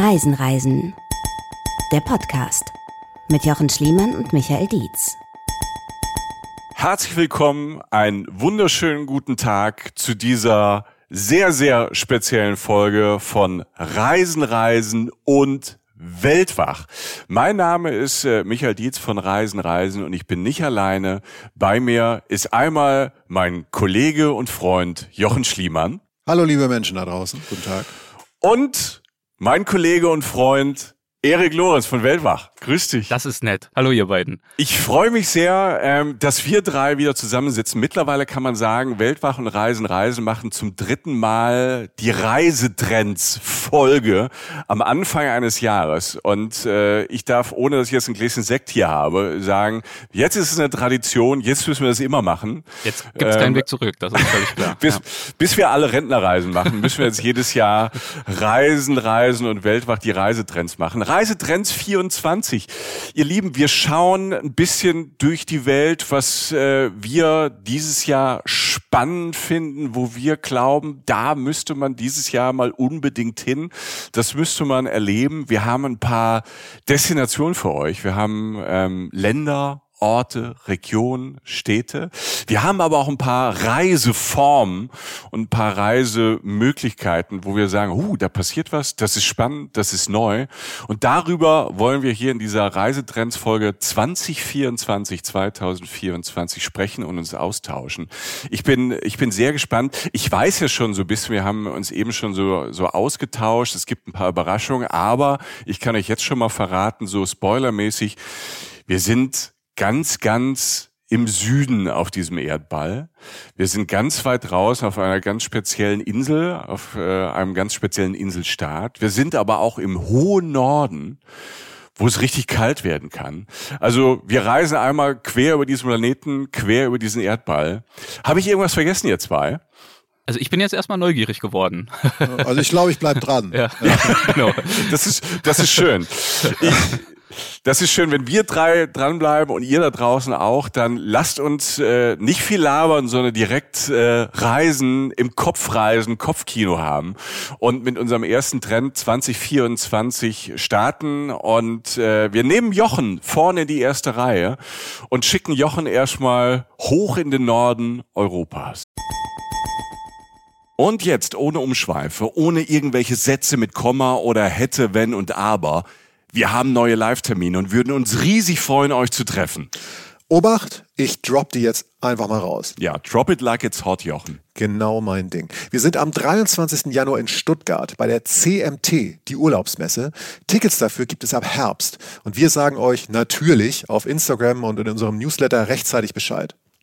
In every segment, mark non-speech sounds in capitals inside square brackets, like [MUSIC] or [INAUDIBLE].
Reisen, Reisen. Der Podcast mit Jochen Schliemann und Michael Dietz. Herzlich willkommen, einen wunderschönen guten Tag zu dieser sehr, sehr speziellen Folge von Reisen, Reisen und Weltwach. Mein Name ist äh, Michael Dietz von Reisen Reisen und ich bin nicht alleine. Bei mir ist einmal mein Kollege und Freund Jochen Schliemann. Hallo liebe Menschen da draußen, guten Tag. Und mein Kollege und Freund Erik Lorenz von Weltwach. Grüß dich. Das ist nett. Hallo ihr beiden. Ich freue mich sehr, ähm, dass wir drei wieder zusammensitzen. Mittlerweile kann man sagen, Weltwach und Reisen Reisen machen zum dritten Mal die Reisetrends-Folge am Anfang eines Jahres. Und äh, ich darf, ohne dass ich jetzt ein Gläschen Sekt hier habe, sagen, jetzt ist es eine Tradition, jetzt müssen wir das immer machen. Jetzt gibt es ähm, keinen Weg zurück, das ist völlig klar. [LAUGHS] bis, ja. bis wir alle Rentnerreisen machen, müssen wir jetzt jedes Jahr Reisen, Reisen und Weltwach die Reisetrends machen. Reisetrends 24. Ihr Lieben, wir schauen ein bisschen durch die Welt, was äh, wir dieses Jahr spannend finden, wo wir glauben, da müsste man dieses Jahr mal unbedingt hin. Das müsste man erleben. Wir haben ein paar Destinationen für euch. Wir haben ähm, Länder, Orte, Regionen, Städte. Wir haben aber auch ein paar Reiseformen und ein paar Reisemöglichkeiten, wo wir sagen, uh, da passiert was, das ist spannend, das ist neu. Und darüber wollen wir hier in dieser Reisetrends-Folge 2024, 2024 sprechen und uns austauschen. Ich bin, ich bin sehr gespannt. Ich weiß ja schon so ein bisschen, wir haben uns eben schon so, so ausgetauscht. Es gibt ein paar Überraschungen, aber ich kann euch jetzt schon mal verraten, so spoilermäßig, wir sind ganz, ganz im Süden auf diesem Erdball. Wir sind ganz weit raus auf einer ganz speziellen Insel, auf äh, einem ganz speziellen Inselstaat. Wir sind aber auch im hohen Norden, wo es richtig kalt werden kann. Also wir reisen einmal quer über diesen Planeten, quer über diesen Erdball. Habe ich irgendwas vergessen, ihr zwei? Also ich bin jetzt erstmal neugierig geworden. Also ich glaube, ich bleib dran. [LAUGHS] Ja. ja. [LAUGHS] genau. Das ist, das ist schön. Ich, das ist schön, wenn wir drei dranbleiben und ihr da draußen auch, dann lasst uns äh, nicht viel labern, sondern direkt äh, reisen, im Kopf reisen, Kopfkino haben und mit unserem ersten Trend 2024 starten und äh, wir nehmen Jochen vorne in die erste Reihe und schicken Jochen erstmal hoch in den Norden Europas. Und jetzt ohne Umschweife, ohne irgendwelche Sätze mit Komma oder hätte, wenn und aber wir haben neue Live-Termine und würden uns riesig freuen, euch zu treffen. Obacht, ich drop die jetzt einfach mal raus. Ja, drop it like it's hot, Jochen. Genau mein Ding. Wir sind am 23. Januar in Stuttgart bei der CMT, die Urlaubsmesse. Tickets dafür gibt es ab Herbst. Und wir sagen euch natürlich auf Instagram und in unserem Newsletter rechtzeitig Bescheid.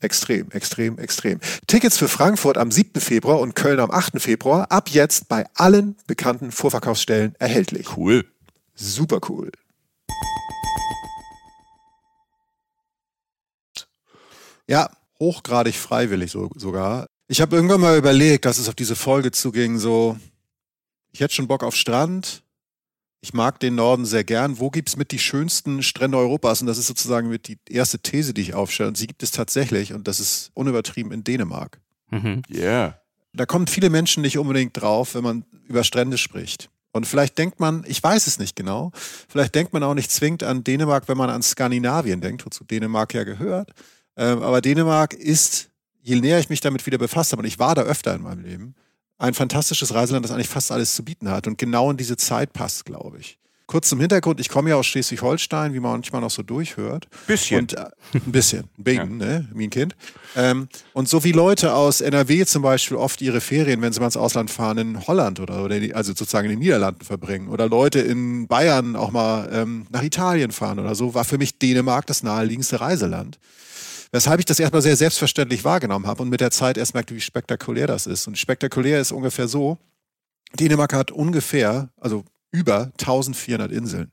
Extrem, extrem, extrem. Tickets für Frankfurt am 7. Februar und Köln am 8. Februar ab jetzt bei allen bekannten Vorverkaufsstellen erhältlich. Cool. Super cool. Ja, hochgradig freiwillig so, sogar. Ich habe irgendwann mal überlegt, dass es auf diese Folge zuging, so, ich hätte schon Bock auf Strand, ich mag den Norden sehr gern. Wo gibt es mit die schönsten Strände Europas? Und das ist sozusagen mit die erste These, die ich aufstelle. Und sie gibt es tatsächlich, und das ist unübertrieben in Dänemark. Mhm. Yeah. Da kommen viele Menschen nicht unbedingt drauf, wenn man über Strände spricht. Und vielleicht denkt man, ich weiß es nicht genau, vielleicht denkt man auch nicht zwingend an Dänemark, wenn man an Skandinavien denkt, wozu Dänemark ja gehört. Ähm, aber Dänemark ist, je näher ich mich damit wieder befasst habe, und ich war da öfter in meinem Leben, ein fantastisches Reiseland, das eigentlich fast alles zu bieten hat und genau in diese Zeit passt, glaube ich. Kurz zum Hintergrund, ich komme ja aus Schleswig-Holstein, wie man manchmal noch so durchhört. Bisschen. Und, äh, ein bisschen, [LAUGHS] ein Bacon, ja. ne, wie ein Kind. Ähm, und so wie Leute aus NRW zum Beispiel oft ihre Ferien, wenn sie mal ins Ausland fahren, in Holland oder, oder die, also sozusagen in den Niederlanden verbringen. Oder Leute in Bayern auch mal ähm, nach Italien fahren oder so, war für mich Dänemark das naheliegendste Reiseland. Weshalb ich das erstmal sehr selbstverständlich wahrgenommen habe und mit der Zeit erst merkte, wie spektakulär das ist. Und spektakulär ist ungefähr so, Dänemark hat ungefähr, also über 1400 Inseln.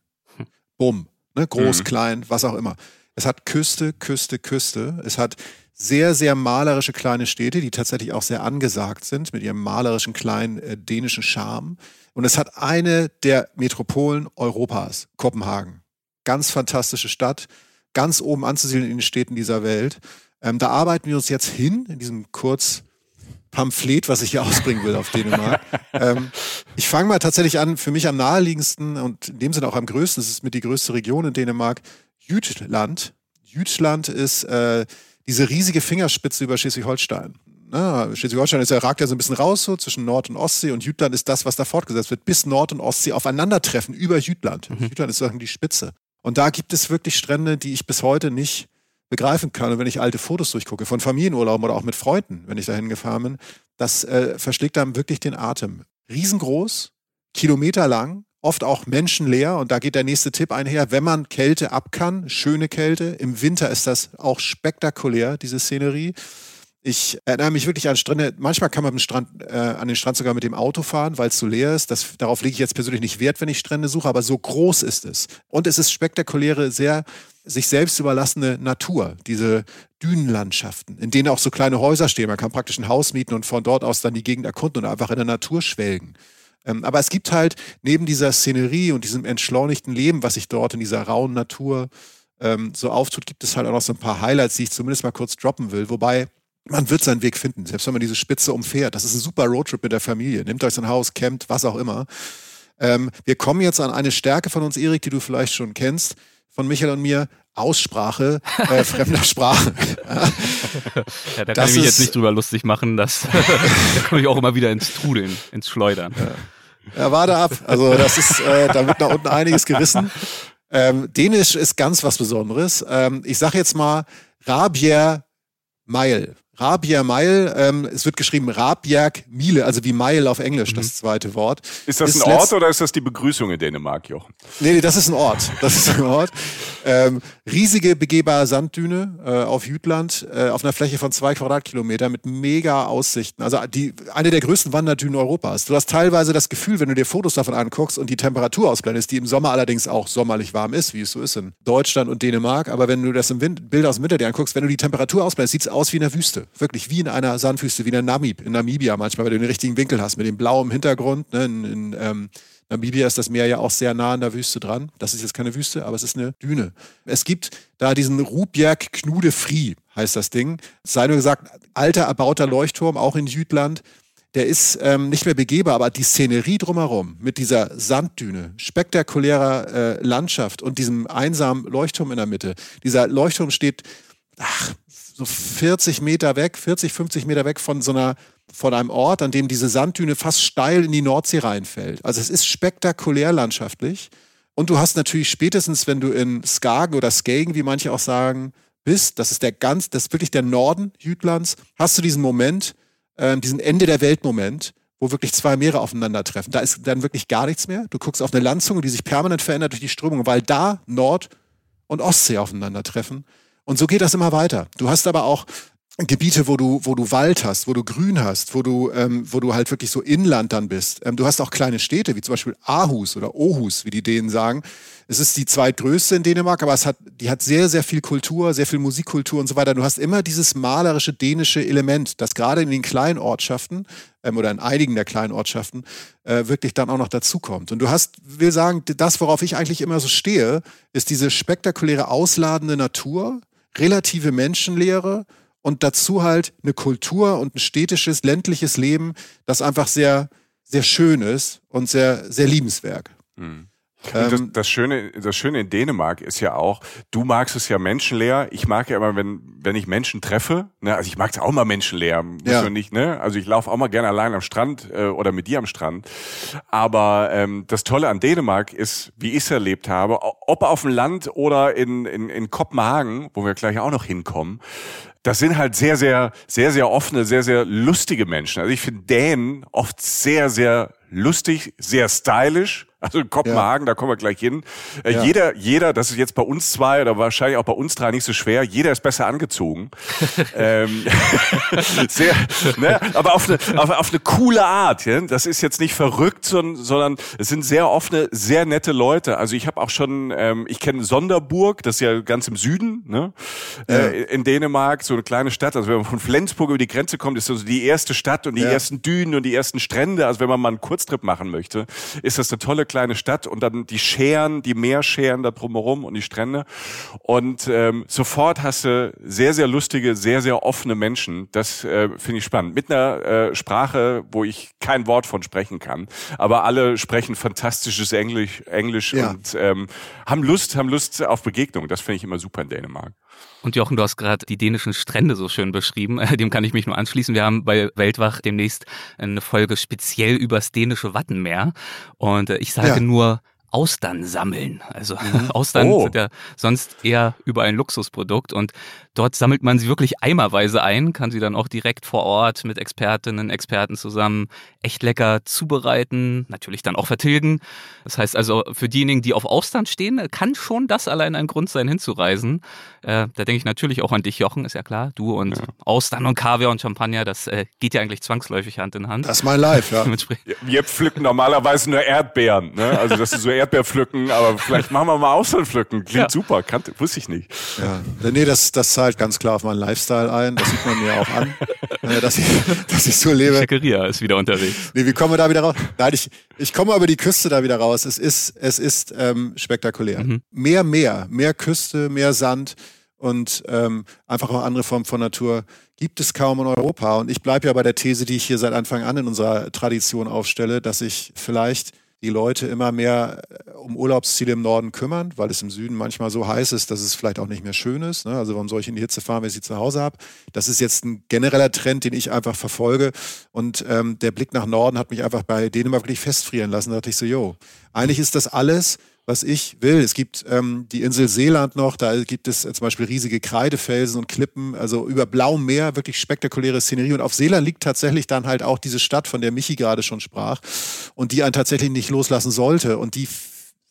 Bumm. Ne? Groß, Mhm. klein, was auch immer. Es hat Küste, Küste, Küste. Es hat sehr, sehr malerische kleine Städte, die tatsächlich auch sehr angesagt sind mit ihrem malerischen kleinen äh, dänischen Charme. Und es hat eine der Metropolen Europas, Kopenhagen. Ganz fantastische Stadt, ganz oben anzusiedeln in den Städten dieser Welt. Ähm, da arbeiten wir uns jetzt hin, in diesem kurz Pamphlet, was ich hier [LAUGHS] ausbringen will auf Dänemark. ähm, ich fange mal tatsächlich an, für mich am naheliegendsten und in dem Sinne auch am größten, es ist mit die größte Region in Dänemark, Jütland. Jütland ist äh, diese riesige Fingerspitze über Schleswig-Holstein. Ne? Schleswig-Holstein ist, ja- ragt ja so ein bisschen raus so zwischen Nord- und Ostsee und Jütland ist das, was da fortgesetzt wird, bis Nord- und Ostsee aufeinandertreffen über Jütland. Jütland ist sozusagen die Spitze. Und da gibt es wirklich Strände, die ich bis heute nicht begreifen kann. Und wenn ich alte Fotos durchgucke, von Familienurlauben oder auch mit Freunden, wenn ich dahin gefahren bin, das äh, verschlägt einem wirklich den Atem. Riesengroß, kilometerlang, oft auch menschenleer. Und da geht der nächste Tipp einher. Wenn man Kälte ab kann, schöne Kälte, im Winter ist das auch spektakulär, diese Szenerie. Ich erinnere mich wirklich an Strände. Manchmal kann man Strand, äh, an den Strand sogar mit dem Auto fahren, weil es so leer ist. Das, darauf lege ich jetzt persönlich nicht Wert, wenn ich Strände suche, aber so groß ist es. Und es ist spektakuläre, sehr sich selbst überlassene Natur, diese Dünenlandschaften, in denen auch so kleine Häuser stehen. Man kann praktisch ein Haus mieten und von dort aus dann die Gegend erkunden und einfach in der Natur schwelgen. Ähm, aber es gibt halt neben dieser Szenerie und diesem entschleunigten Leben, was sich dort in dieser rauen Natur ähm, so auftut, gibt es halt auch noch so ein paar Highlights, die ich zumindest mal kurz droppen will. Wobei man wird seinen Weg finden, selbst wenn man diese Spitze umfährt. Das ist ein super Roadtrip mit der Familie. Nehmt euch ein Haus, campt, was auch immer. Ähm, wir kommen jetzt an eine Stärke von uns, Erik, die du vielleicht schon kennst, von Michael und mir. Aussprache äh, [LAUGHS] fremder Sprache. [LAUGHS] Ja, da Das kann ich mich jetzt nicht drüber lustig machen, dass [LAUGHS] da komme ich auch immer wieder ins Trudeln, ins Schleudern. Ja, warte ab. Also das ist, äh, da wird nach unten einiges gerissen. Ähm, Dänisch ist ganz was Besonderes. Ähm, ich sage jetzt mal Rabier Meil. Rabier Meil, ähm, es wird geschrieben Rabjerg Miele, also wie Meil auf Englisch, das zweite Wort. Ist das Ist ein Ort oder ist das die Begrüßung in Dänemark, Jochen? Nee, nee, das ist ein Ort. Das ist ein Ort. Ähm, riesige begehbare Sanddüne äh, auf Jütland, äh, auf einer Fläche von zwei Quadratkilometer mit mega Aussichten. Also die, eine der größten Wanderdünen Europas. Du hast teilweise das Gefühl, wenn du dir Fotos davon anguckst und die Temperatur ausblendest, die im Sommer allerdings auch sommerlich warm ist, wie es so ist in Deutschland und Dänemark. Aber wenn du das im Wind, Bild aus dem Winter dir anguckst, wenn du die Temperatur ausblendest, sieht es aus wie in der Wüste. Wirklich wie in einer Sandwüste, wie in Namib, in Namibia manchmal, weil du den richtigen Winkel hast, mit dem blauen Hintergrund. Ne, in, in, ähm, Namibia ist das Meer ja auch sehr nah an der Wüste dran. Das ist jetzt keine Wüste, aber es ist eine Düne. Es gibt da diesen Rubjerg Knude Fri, heißt das Ding. Sei nur gesagt, alter erbauter Leuchtturm, auch in Jütland. Der ist ähm, nicht mehr begehbar, aber die Szenerie drumherum mit dieser Sanddüne, spektakulärer äh, Landschaft und diesem einsamen Leuchtturm in der Mitte. Dieser Leuchtturm steht ach, so 40 Meter weg, 40, 50 Meter weg von so einer, von einem Ort, an dem diese Sanddüne fast steil in die Nordsee reinfällt. Also es ist spektakulär landschaftlich. Und du hast natürlich spätestens, wenn du in Skagen oder Skagen, wie manche auch sagen, bist, das ist der ganz, das ist wirklich der Norden Jütlands, hast du diesen Moment, ähm, diesen Ende der Welt-Moment, wo wirklich zwei Meere aufeinandertreffen. Da ist dann wirklich gar nichts mehr. Du guckst auf eine Landzunge, die sich permanent verändert durch die Strömung, weil da Nord- und Ostsee aufeinandertreffen. Und so geht das immer weiter. Du hast aber auch Gebiete, wo du, wo du Wald hast, wo du Grün hast, wo du, ähm, wo du halt wirklich so Inland dann bist. Ähm, du hast auch kleine Städte, wie zum Beispiel Aarhus oder Aarhus, wie die Dänen sagen. Es ist die zweitgrößte in Dänemark, aber es hat, die hat sehr, sehr viel Kultur, sehr viel Musikkultur und so weiter. Du hast immer dieses malerische dänische Element, das gerade in den kleinen Ortschaften ähm, oder in einigen der kleinen Ortschaften äh, wirklich dann auch noch dazukommt. Und du hast, will sagen, das, worauf ich eigentlich immer so stehe, ist diese spektakuläre, ausladende Natur, relative Menschenlehre und dazu halt eine Kultur und ein städtisches, ländliches Leben, das einfach sehr, sehr schön ist und sehr, sehr liebenswert. Das, Ähm, das, Schöne, das Schöne in Dänemark ist ja auch, du magst es ja menschenleer. Ich mag ja immer, wenn, wenn ich Menschen treffe, ne, also ich mag es auch mal menschenleer, muss Ja. nicht, ne? Also ich laufe auch mal gerne allein am Strand äh, oder mit dir am Strand. Aber ähm, das Tolle an Dänemark ist, wie ich es erlebt habe, ob auf dem Land oder in, in, in Kopenhagen, wo wir gleich auch noch hinkommen, das sind halt sehr, sehr, sehr, sehr offene, sehr, sehr lustige Menschen. Also ich finde Dänen oft sehr, sehr lustig, sehr stylisch, Also in Kopenhagen, ja. da kommen wir gleich hin. Äh, ja. Jeder, jeder, das ist jetzt bei uns zwei oder wahrscheinlich auch bei uns drei nicht so schwer, jeder ist besser angezogen. [LAUGHS] ähm, [LAUGHS] sehr, ne? Aber auf eine, auf, auf eine coole Art. Ja? Das ist jetzt nicht verrückt, sondern, sondern es sind sehr offene, sehr nette Leute. Also ich habe auch schon, ähm, ich kenne Sonderburg, das ist ja ganz im Süden, ne? Äh, in Dänemark, so eine kleine Stadt. Also wenn man von Flensburg über die Grenze kommt, ist das so die erste Stadt und die ersten Dünen und die ersten Strände. Also wenn man mal einen Kurztrip machen möchte, ist das eine tolle kleine Stadt und dann die Scheren, die Meerscheren da drumherum und die Strände. Und ähm, sofort hast du sehr, sehr lustige, sehr, sehr offene Menschen. Das äh, finde ich spannend. Mit einer äh, Sprache, wo ich kein Wort von sprechen kann. Aber alle sprechen fantastisches Englisch, Englisch ja. und ähm, haben Lust, haben Lust auf Begegnung. Das finde ich immer super in Dänemark. Und Jochen, du hast gerade die dänischen Strände so schön beschrieben. [LAUGHS] Dem kann ich mich nur anschließen. Wir haben bei Weltwach demnächst eine Folge speziell übers dänische Wattenmeer. Und äh, ich sage ja. nur Austern sammeln. Also mhm. [LAUGHS] Austern oh. sind ja sonst eher über ein Luxusprodukt und dort sammelt man sie wirklich eimerweise ein, kann sie dann auch direkt vor Ort mit Expertinnen, Experten zusammen echt lecker zubereiten, natürlich dann auch vertilgen. Das heißt also für diejenigen, die auf Austern stehen, kann schon das allein ein Grund sein, hinzureisen. Äh, da denke ich natürlich auch an dich, Jochen, ist ja klar. Du und ja. Austern und Kaviar und Champagner, das äh, geht ja eigentlich zwangsläufig Hand in Hand. Das ist mein Live, [LAUGHS] ja. Wir pflücken normalerweise nur Erdbeeren, ne? Also das ist so Erdbeerpflücken, aber vielleicht machen wir mal Austernpflücken. Klingt ja. super, kannte, wusste ich nicht. Ja, nee, das, das zahlt ganz klar auf meinen Lifestyle ein. Das sieht man mir auch an, äh, dass, ich, [LAUGHS] dass ich so lebe. Schickeria ist wieder unterwegs. Nee, wie kommen wir da wieder raus? Nein, ich, ich komme über die Küste da wieder raus. Es ist, es ist ähm, spektakulär. Mhm. Mehr Meer, mehr Küste, mehr Sand und ähm, einfach auch andere Formen von Natur gibt es kaum in Europa. Und ich bleibe ja bei der These, die ich hier seit Anfang an in unserer Tradition aufstelle, dass ich vielleicht die Leute immer mehr äh, um Urlaubsziele im Norden kümmern, weil es im Süden manchmal so heiß ist, dass es vielleicht auch nicht mehr schön ist. Ne? Also warum soll ich in die Hitze fahren, wenn ich sie zu Hause habe? Das ist jetzt ein genereller Trend, den ich einfach verfolge. Und ähm, der Blick nach Norden hat mich einfach bei Dänemark wirklich festfrieren lassen. Da dachte ich so, jo, eigentlich ist das alles was ich will. Es gibt ähm, die Insel Seeland noch, da gibt es äh, zum Beispiel riesige Kreidefelsen und Klippen, also über blauem Meer, wirklich spektakuläre Szenerie. Und auf Seeland liegt tatsächlich dann halt auch diese Stadt, von der Michi gerade schon sprach und die einen tatsächlich nicht loslassen sollte und die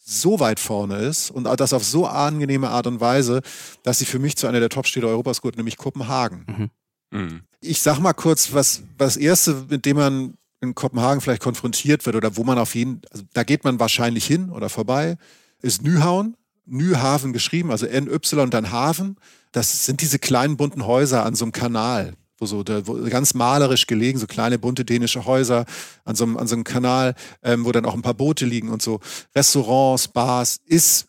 so weit vorne ist und das auf so angenehme Art und Weise, dass sie für mich zu einer der Top-Städte Europas gehört, nämlich Kopenhagen. Mhm. Mhm. Ich sag mal kurz, was, was Erste, mit dem man in Kopenhagen vielleicht konfrontiert wird oder wo man auf jeden, also da geht man wahrscheinlich hin oder vorbei, ist Nyhavn. Nyhaven geschrieben, also NY und dann Hafen. Das sind diese kleinen bunten Häuser an so einem Kanal, wo so wo ganz malerisch gelegen, so kleine bunte dänische Häuser an so einem, an so einem Kanal, ähm, wo dann auch ein paar Boote liegen und so. Restaurants, Bars, ist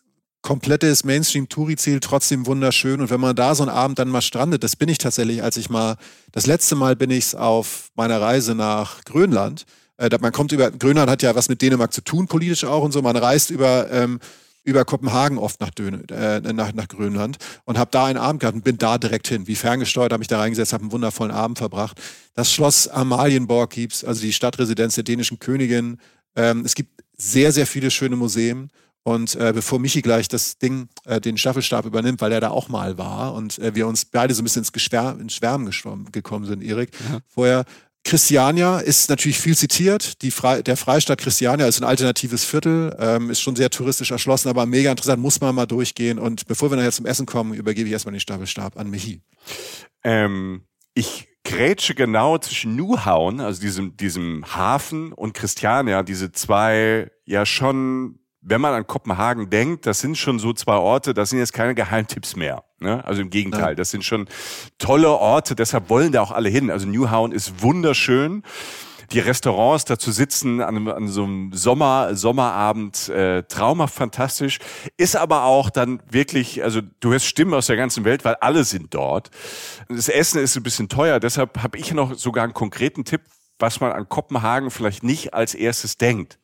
komplettes Mainstream-Touri-Ziel, trotzdem wunderschön. Und wenn man da so einen Abend dann mal strandet, das bin ich tatsächlich, als ich mal, das letzte Mal bin ich auf meiner Reise nach Grönland. Äh, man kommt über, Grönland hat ja was mit Dänemark zu tun, politisch auch und so. Man reist über, ähm, über Kopenhagen oft nach, Dön äh, nach, nach Grönland und habe da einen Abend gehabt und bin da direkt hin. Wie ferngesteuert, habe mich da reingesetzt, habe einen wundervollen Abend verbracht. Das Schloss Amalienborg gibt's, also die Stadtresidenz der dänischen Königin. Ähm, es gibt sehr, sehr viele schöne Museen. Und äh, bevor Michi gleich das Ding, äh, den Staffelstab übernimmt, weil er da auch mal war und äh, wir uns beide so ein bisschen ins, Geschwär ins Schwärmen gekommen sind, Erik, ja. vorher. Christiania ist natürlich viel zitiert. Fre der Freistaat Christiania ist ein alternatives Viertel, ähm, ist schon sehr touristisch erschlossen, aber mega interessant, muss man mal durchgehen. Und bevor wir nachher zum Essen kommen, übergebe ich erstmal den Staffelstab an Michi. Ähm, ich grätsche genau zwischen Newhauen, also diesem, diesem Hafen und Christiania, diese zwei ja schon wenn man an Kopenhagen denkt, das sind schon so zwei Orte, das sind jetzt keine Geheimtipps mehr. Ne? Also im Gegenteil, ja. das sind schon tolle Orte, deshalb wollen da auch alle hin. Also Newhaven ist wunderschön. Die Restaurants dazu sitzen an, an so einem Sommer, Sommerabend, äh, traumhaft fantastisch. Ist aber auch dann wirklich, also du hörst Stimmen aus der ganzen Welt, weil alle sind dort. Das Essen ist ein bisschen teuer, deshalb habe ich noch sogar einen konkreten Tipp, was man an Kopenhagen vielleicht nicht als erstes denkt.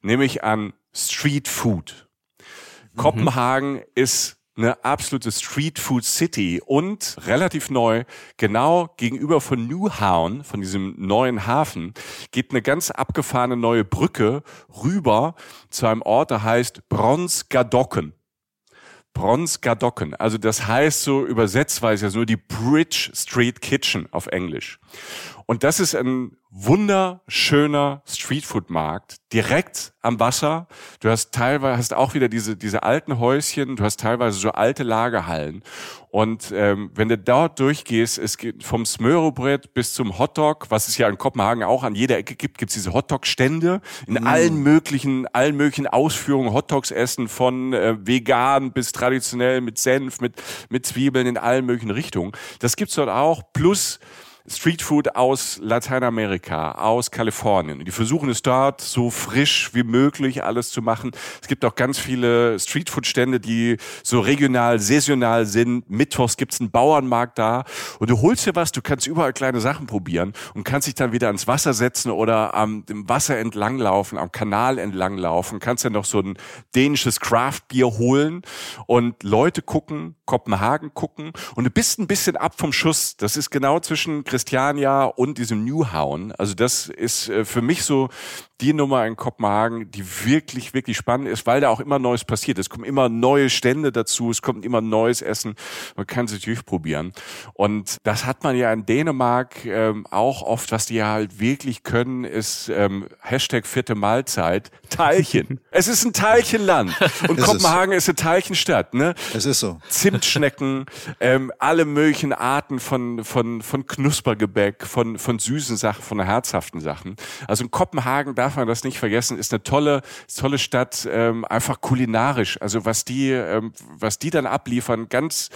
Nämlich an Street Food. Mhm. Kopenhagen ist eine absolute Street Food City und relativ neu, genau gegenüber von Newhaven, von diesem neuen Hafen, geht eine ganz abgefahrene neue Brücke rüber zu einem Ort, der heißt Bronsgadocken. Bronsgadocken. Also das heißt so übersetzt, weil es ja nur die Bridge Street Kitchen auf Englisch. Und das ist ein wunderschöner Streetfood-Markt direkt am Wasser. Du hast teilweise hast auch wieder diese diese alten Häuschen. Du hast teilweise so alte Lagerhallen. Und ähm, wenn du dort durchgehst, es geht vom Smörobrett bis zum Hotdog, was es ja in Kopenhagen auch an jeder Ecke gibt, gibt's diese Hotdog-Stände in mm. allen möglichen allen möglichen Ausführungen. Hotdogs essen von äh, vegan bis traditionell mit Senf, mit mit Zwiebeln in allen möglichen Richtungen. Das gibt's dort auch. Plus Streetfood aus Lateinamerika, aus Kalifornien. Die versuchen es dort so frisch wie möglich alles zu machen. Es gibt auch ganz viele Streetfood-Stände, die so regional, saisonal sind. Mittwochs gibt's einen Bauernmarkt da und du holst dir was, du kannst überall kleine Sachen probieren und kannst dich dann wieder ans Wasser setzen oder am dem Wasser entlang laufen, am Kanal entlang laufen, kannst dann noch so ein dänisches Craft-Bier holen und Leute gucken, Kopenhagen gucken und du bist ein bisschen ab vom Schuss. Das ist genau zwischen Christiania und diesem Newhauen. Also das ist äh, für mich so die Nummer in Kopenhagen, die wirklich, wirklich spannend ist, weil da auch immer Neues passiert. Es kommen immer neue Stände dazu, es kommt immer neues Essen. Man kann sich durchprobieren. Und das hat man ja in Dänemark ähm, auch oft, was die ja halt wirklich können, ist ähm, Hashtag vierte Mahlzeit, Teilchen. [LAUGHS] es ist ein Teilchenland. Und ist Kopenhagen es. ist eine Teilchenstadt. Ne? Es ist so. Zimtschnecken, [LAUGHS] ähm, alle möglichen Arten von, von, von Knuspergebäck, von, von süßen Sachen, von herzhaften Sachen. Also in Kopenhagen, da darf man das nicht vergessen, ist eine tolle, tolle Stadt, ähm, einfach kulinarisch. Also was die, ähm, was die dann abliefern, ganz,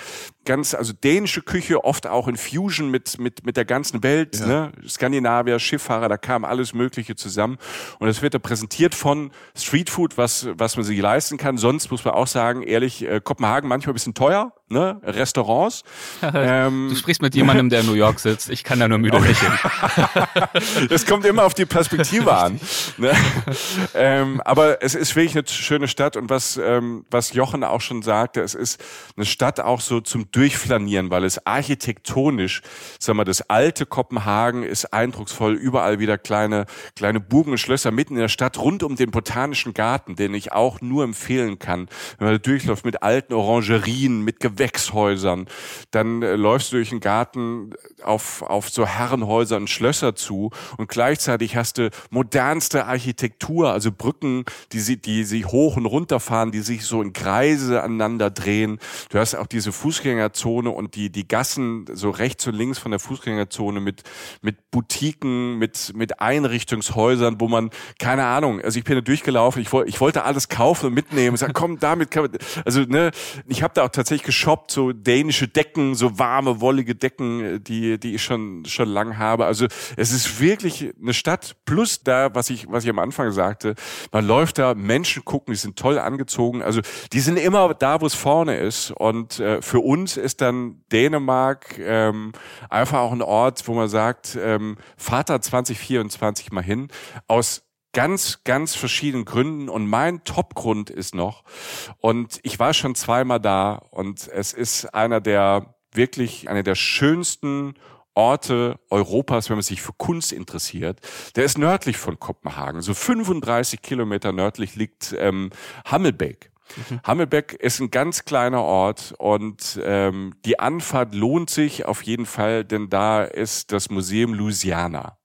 ganz, also dänische Küche, oft auch in Fusion mit, mit, mit der ganzen Welt, ja. ne? Skandinavier, Schifffahrer, da kam alles Mögliche zusammen. Und es wird da präsentiert von Streetfood, was, was man sich leisten kann. Sonst muss man auch sagen, ehrlich, äh, Kopenhagen manchmal ein bisschen teuer, ne? Restaurants. [LAUGHS] ähm, du sprichst mit jemandem, der in New York sitzt. Ich kann da nur müde lächeln. [LAUGHS] das kommt immer auf die Perspektive [LAUGHS] an. Ne? ähm, aber es ist wirklich eine schöne Stadt und was, ähm, was Jochen auch schon sagte, es ist eine Stadt auch so zum Durchflanieren, weil es architektonisch, sag mal, das alte Kopenhagen ist eindrucksvoll, überall wieder kleine, kleine Burgen und Schlösser mitten in der Stadt, rund um den Botanischen Garten, den ich auch nur empfehlen kann, wenn man da durchläuft mit alten Orangerien, mit Gewächshäusern, dann äh, läufst du durch den Garten auf, auf so Herrenhäuser und Schlösser zu und gleichzeitig hast du modernste Architektur, also Brücken, die sie, die sie hoch und runter fahren, die sich so in Kreise aneinander drehen. Du hast auch diese Fußgängerzone und die, die Gassen so rechts und links von der Fußgängerzone mit, mit Boutiquen, mit, mit Einrichtungshäusern, wo man, keine Ahnung, also ich bin da durchgelaufen, ich, wollte ich wollte alles kaufen und mitnehmen. Sag, komm, damit kann man, also ne, ich habe da auch tatsächlich geshoppt, so dänische Decken, so warme, wollige Decken, die, die ich schon, schon lang habe. Also es ist wirklich eine Stadt plus da, was ich, was ich am Anfang sagte, man läuft da, Menschen gucken, die sind toll angezogen. Also die sind immer da, wo es vorne ist. Und äh, für uns ist dann Dänemark ähm, einfach auch ein Ort, wo man sagt, ähm, Vater 2024 mal hin, aus ganz, ganz verschiedenen Gründen. Und mein Top-Grund ist noch, und ich war schon zweimal da, und es ist einer der wirklich, einer der schönsten Orte Europas, wenn man sich für Kunst interessiert. Der ist nördlich von Kopenhagen. So 35 Kilometer nördlich liegt ähm, Hammelbeck. Mhm. Hammelbeck ist ein ganz kleiner Ort und ähm, die Anfahrt lohnt sich auf jeden Fall, denn da ist das Museum Louisiana.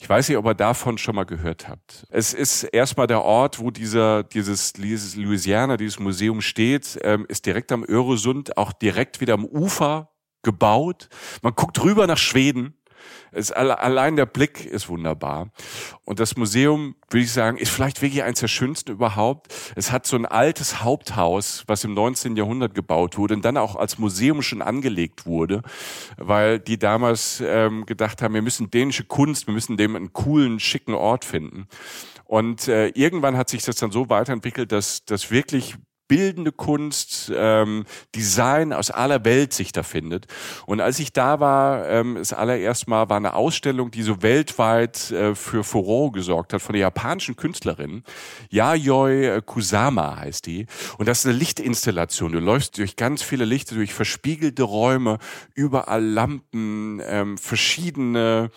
Ich weiß nicht, ob ihr davon schon mal gehört habt. Es ist erstmal der Ort, wo dieser, dieses, dieses Louisiana, dieses Museum steht, ähm, ist direkt am Öresund, auch direkt wieder am Ufer gebaut. Man guckt rüber nach Schweden. Es, allein der Blick ist wunderbar. Und das Museum, würde ich sagen, ist vielleicht wirklich eines der schönsten überhaupt. Es hat so ein altes Haupthaus, was im 19. Jahrhundert gebaut wurde und dann auch als Museum schon angelegt wurde, weil die damals ähm, gedacht haben, wir müssen dänische Kunst, wir müssen dem einen coolen, schicken Ort finden. Und äh, irgendwann hat sich das dann so weiterentwickelt, dass, dass wirklich bildende Kunst, ähm, Design aus aller Welt sich da findet. Und als ich da war, ähm, das allererste Mal war eine Ausstellung, die so weltweit äh, für Furore gesorgt hat von der japanischen Künstlerin. Yayoi Kusama heißt die. Und das ist eine Lichtinstallation. Du läufst durch ganz viele Lichter, durch verspiegelte Räume, überall Lampen, ähm, verschiedene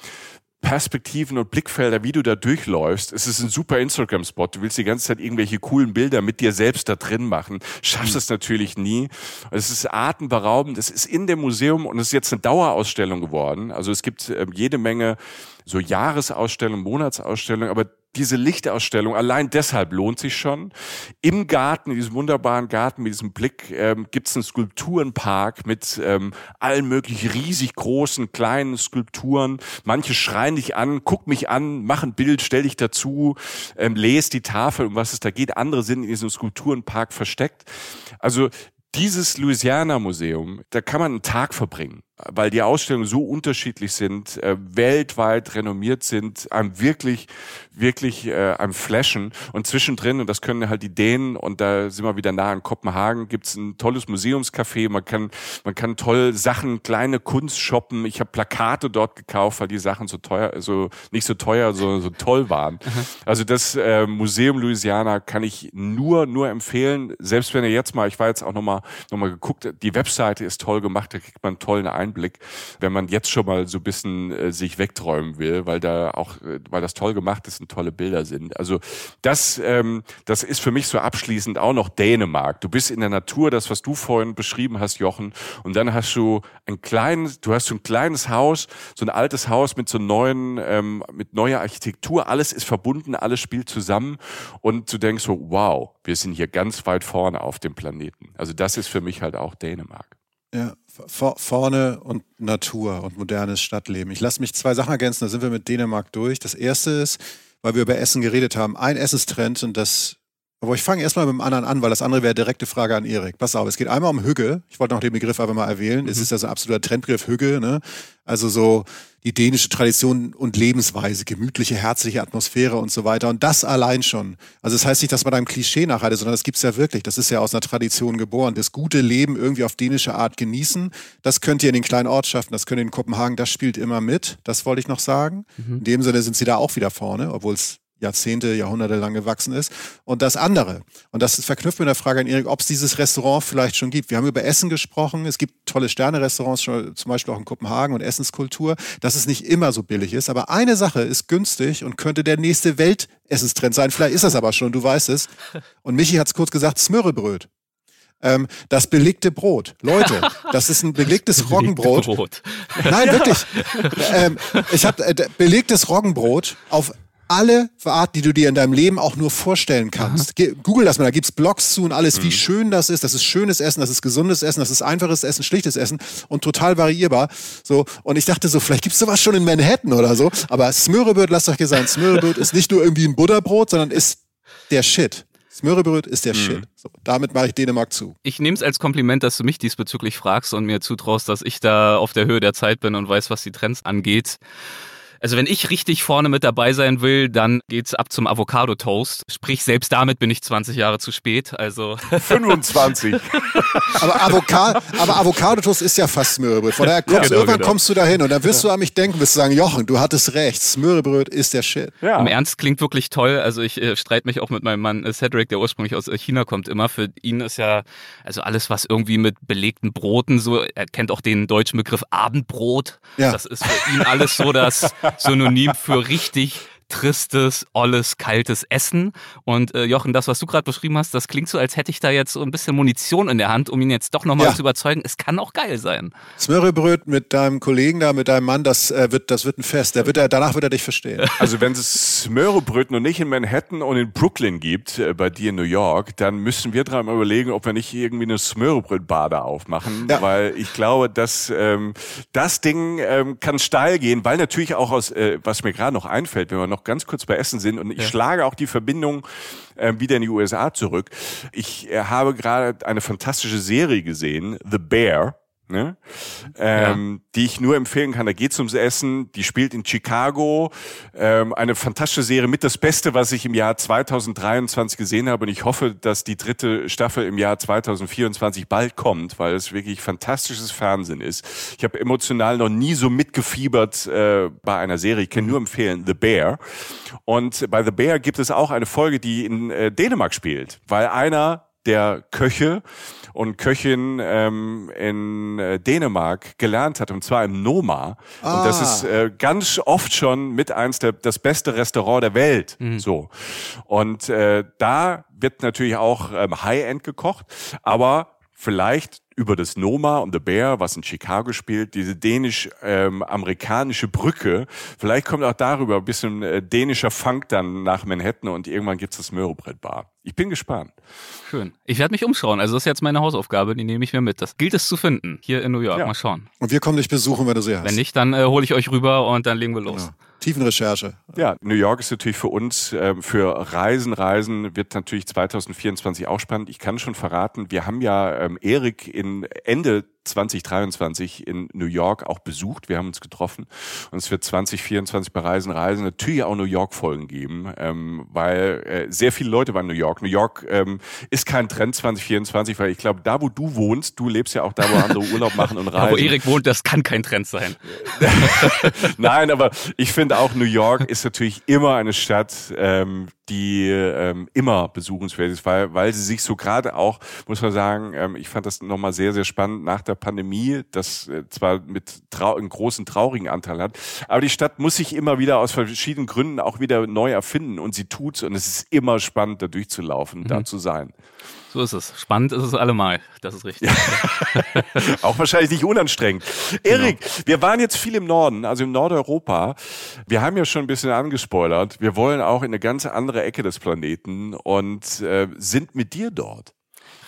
Perspektiven und Blickfelder, wie du da durchläufst. Es ist ein super Instagram-Spot. Du willst die ganze Zeit irgendwelche coolen Bilder mit dir selbst da drin machen. Schaffst es natürlich nie. Es ist atemberaubend. Es ist in dem Museum und es ist jetzt eine Dauerausstellung geworden. Also es gibt äh, jede Menge so Jahresausstellungen, Monatsausstellungen, aber diese Lichtausstellung, allein deshalb lohnt sich schon. Im Garten, in diesem wunderbaren Garten mit diesem Blick, ähm, gibt es einen Skulpturenpark mit ähm, allen möglichen riesig großen, kleinen Skulpturen. Manche schreien dich an, guck mich an, mach ein Bild, stell dich dazu, ähm, lese die Tafel, um was es da geht. Andere sind in diesem Skulpturenpark versteckt. Also dieses Louisiana Museum, da kann man einen Tag verbringen weil die Ausstellungen so unterschiedlich sind, äh, weltweit renommiert sind, einem wirklich, wirklich äh, am Flashen. Und zwischendrin, und das können halt die Dänen, und da sind wir wieder nah in Kopenhagen, gibt's ein tolles Museumscafé, man kann, man kann toll Sachen, kleine Kunst shoppen. Ich habe Plakate dort gekauft, weil die Sachen so teuer, so nicht so teuer, so, so toll waren. Also das äh, Museum Louisiana kann ich nur, nur empfehlen. Selbst wenn ihr jetzt mal, ich war jetzt auch nochmal noch mal geguckt, die Webseite ist toll gemacht, da kriegt man einen tollen Einblick Einblick, wenn man jetzt schon mal so ein bisschen äh, sich wegträumen will, weil da auch, äh, weil das toll gemacht ist und tolle Bilder sind. Also das, ähm, das ist für mich so abschließend auch noch Dänemark. Du bist in der Natur, das, was du vorhin beschrieben hast, Jochen, und dann hast du ein kleines, du hast so ein kleines Haus, so ein altes Haus mit so neuen, ähm, mit neuer Architektur. Alles ist verbunden, alles spielt zusammen und du denkst so, wow, wir sind hier ganz weit vorne auf dem Planeten. Also das ist für mich halt auch Dänemark. Ja, vorne und Natur und modernes Stadtleben. Ich lasse mich zwei Sachen ergänzen, da sind wir mit Dänemark durch. Das erste ist, weil wir über Essen geredet haben, ein Essenstrend und das aber ich fange erstmal mit dem anderen an, weil das andere wäre direkte Frage an Erik. Pass auf, es geht einmal um Hügge. Ich wollte noch den Begriff einfach mal erwähnen. Mhm. Es ist ja so ein absoluter Trendbegriff Hügge, ne? Also so die dänische Tradition und Lebensweise, gemütliche, herzliche Atmosphäre und so weiter. Und das allein schon. Also das heißt nicht, dass man einem Klischee nachhaltet, sondern das gibt's ja wirklich. Das ist ja aus einer Tradition geboren. Das gute Leben irgendwie auf dänische Art genießen. Das könnt ihr in den kleinen Ortschaften, das könnt ihr in Kopenhagen, das spielt immer mit. Das wollte ich noch sagen. Mhm. In dem Sinne sind sie da auch wieder vorne, obwohl es Jahrzehnte, Jahrhunderte lang gewachsen ist. Und das andere, und das verknüpft mit der Frage an Erik, ob es dieses Restaurant vielleicht schon gibt. Wir haben über Essen gesprochen. Es gibt tolle Sterne-Restaurants, zum Beispiel auch in Kopenhagen und Essenskultur, dass es nicht immer so billig ist. Aber eine Sache ist günstig und könnte der nächste Weltessenstrend sein. Vielleicht ist das aber schon, du weißt es. Und Michi hat es kurz gesagt, Smörrebröt. Ähm, das belegte Brot. Leute, das ist ein belegtes [LAUGHS] Roggenbrot. Brot. Nein, wirklich. Ähm, ich habe äh, belegtes Roggenbrot auf alle Art, die du dir in deinem Leben auch nur vorstellen kannst. Aha. Google das mal, da gibt's Blogs zu und alles, mhm. wie schön das ist. Das ist schönes Essen, das ist gesundes Essen, das ist einfaches Essen, schlichtes Essen und total variierbar. So, und ich dachte so, vielleicht gibt's sowas schon in Manhattan oder so. Aber Smörebröt, lasst euch gesagt, Smörebröt ist nicht nur irgendwie ein Butterbrot, sondern ist der Shit. Smörebröt ist der mhm. Shit. So, damit mache ich Dänemark zu. Ich nehme es als Kompliment, dass du mich diesbezüglich fragst und mir zutraust, dass ich da auf der Höhe der Zeit bin und weiß, was die Trends angeht. Also wenn ich richtig vorne mit dabei sein will, dann geht's ab zum Avocado Toast. Sprich, selbst damit bin ich 20 Jahre zu spät. Also [LAUGHS] 25. aber, Avocado, aber Avocado Toast ist ja fast Smörrebröt. Von daher kommst, ja, genau, irgendwann genau. kommst du dahin und dann wirst ja. du an mich denken, wirst du sagen, Jochen, du hattest recht, Smörrebröt ist der Shit. Ja. Im Ernst klingt wirklich toll. Also ich äh, streite mich auch mit meinem Mann äh, Cedric, der ursprünglich aus äh, China kommt, immer. Für ihn ist ja also alles, was irgendwie mit belegten Broten so, er kennt auch den deutschen Begriff Abendbrot. Ja. Das ist für ihn alles so das Synonym für richtig tristes, olles, kaltes Essen. Und äh, Jochen, das, was du gerade beschrieben hast, das klingt so, als hätte ich da jetzt so ein bisschen Munition in der Hand, um ihn jetzt doch nochmal ja. zu überzeugen. Es kann auch geil sein. Smörrebröt mit deinem Kollegen da, mit deinem Mann, das äh, wird, das wird ein Fest. Der wird, er, danach wird er dich verstehen. [LAUGHS] Also wenn es Smörrebröt noch nicht in Manhattan und in Brooklyn gibt, äh, bei dir in New York, dann müssen wir dran überlegen, ob wir nicht irgendwie eine Smörrebrötbade aufmachen, ja. weil ich glaube, dass ähm, das Ding ähm, kann steil gehen, weil natürlich auch aus, äh, was mir gerade noch einfällt, wenn wir noch noch ganz kurz bei Essen sind und ich ja. schlage auch die Verbindung äh, wieder in die USA zurück. Ich äh, habe gerade eine fantastische Serie gesehen, The Bear ne? ähm, ja. die ich nur empfehlen kann. Da geht's ums Essen. Die spielt in Chicago. Ähm, eine fantastische Serie mit das Beste, was ich im Jahr 2023 gesehen habe. Und ich hoffe, dass die dritte Staffel im Jahr 2024 bald kommt, weil es wirklich fantastisches Fernsehen ist. Ich habe emotional noch nie so mitgefiebert äh, bei einer Serie. Ich kann nur empfehlen, The Bear. Und bei The Bear gibt es auch eine Folge, die in äh, Dänemark spielt, weil einer der Köche und Köchin ähm, in äh, Dänemark gelernt hat, und zwar im Noma. Ah. Und das ist äh, ganz oft schon mit eins der das beste Restaurant der Welt. Mhm. So. Und äh, da wird natürlich auch ähm, High-End gekocht, aber vielleicht über das Noma und The Bear, was in Chicago spielt, diese dänisch-amerikanische ähm, Brücke. Vielleicht kommt auch darüber ein bisschen äh, dänischer Funk dann nach Manhattan und irgendwann gibt's das Möhrebrett-Bar. Ich bin gespannt. Schön. Ich werde mich umschauen. Also das ist jetzt meine Hausaufgabe, die nehme ich mir mit. Das gilt es zu finden hier in New York. Ja. Mal schauen. Und wir kommen dich besuchen, wenn du sie hast. Wenn nicht, dann äh, hole ich euch rüber und dann legen wir los. Genau. Tiefenrecherche. Ja, New York ist natürlich für uns, äh, für Reisen, Reisen wird natürlich 2024 auch spannend. Ich kann schon verraten, wir haben ja ähm, Erik in Ende 2023 in New York auch besucht. Wir haben uns getroffen und es wird 2024 bei Reisen, Reisen natürlich auch New York Folgen geben, ähm, weil äh, sehr viele Leute waren in New York. New York ähm, ist kein Trend 2024, weil ich glaube, da wo du wohnst, du lebst ja auch da, wo andere Urlaub machen und reisen. [LAUGHS] Da, wo Erik wohnt, das kann kein Trend sein. [LAUGHS] Nein, aber ich finde auch New York ist natürlich immer eine Stadt, ähm, die ähm, immer besuchenswert ist, weil, weil sie sich so gerade auch, muss man sagen, ähm, ich fand das nochmal sehr, sehr spannend nach der Pandemie, das äh, zwar mit trau einen großen traurigen Anteil hat, aber die Stadt muss sich immer wieder aus verschiedenen Gründen auch wieder neu erfinden und sie tut's und es ist immer spannend, da durchzulaufen, mhm. da zu sein. So ist es. Spannend ist es allemal. Das ist richtig. [LAUGHS] Auch wahrscheinlich nicht unanstrengend. Erik, genau. wir waren jetzt viel im Norden, also im Nordeuropa. Wir haben ja schon ein bisschen angespoilert. Wir wollen auch in eine ganz andere Ecke des Planeten und äh, sind mit dir dort.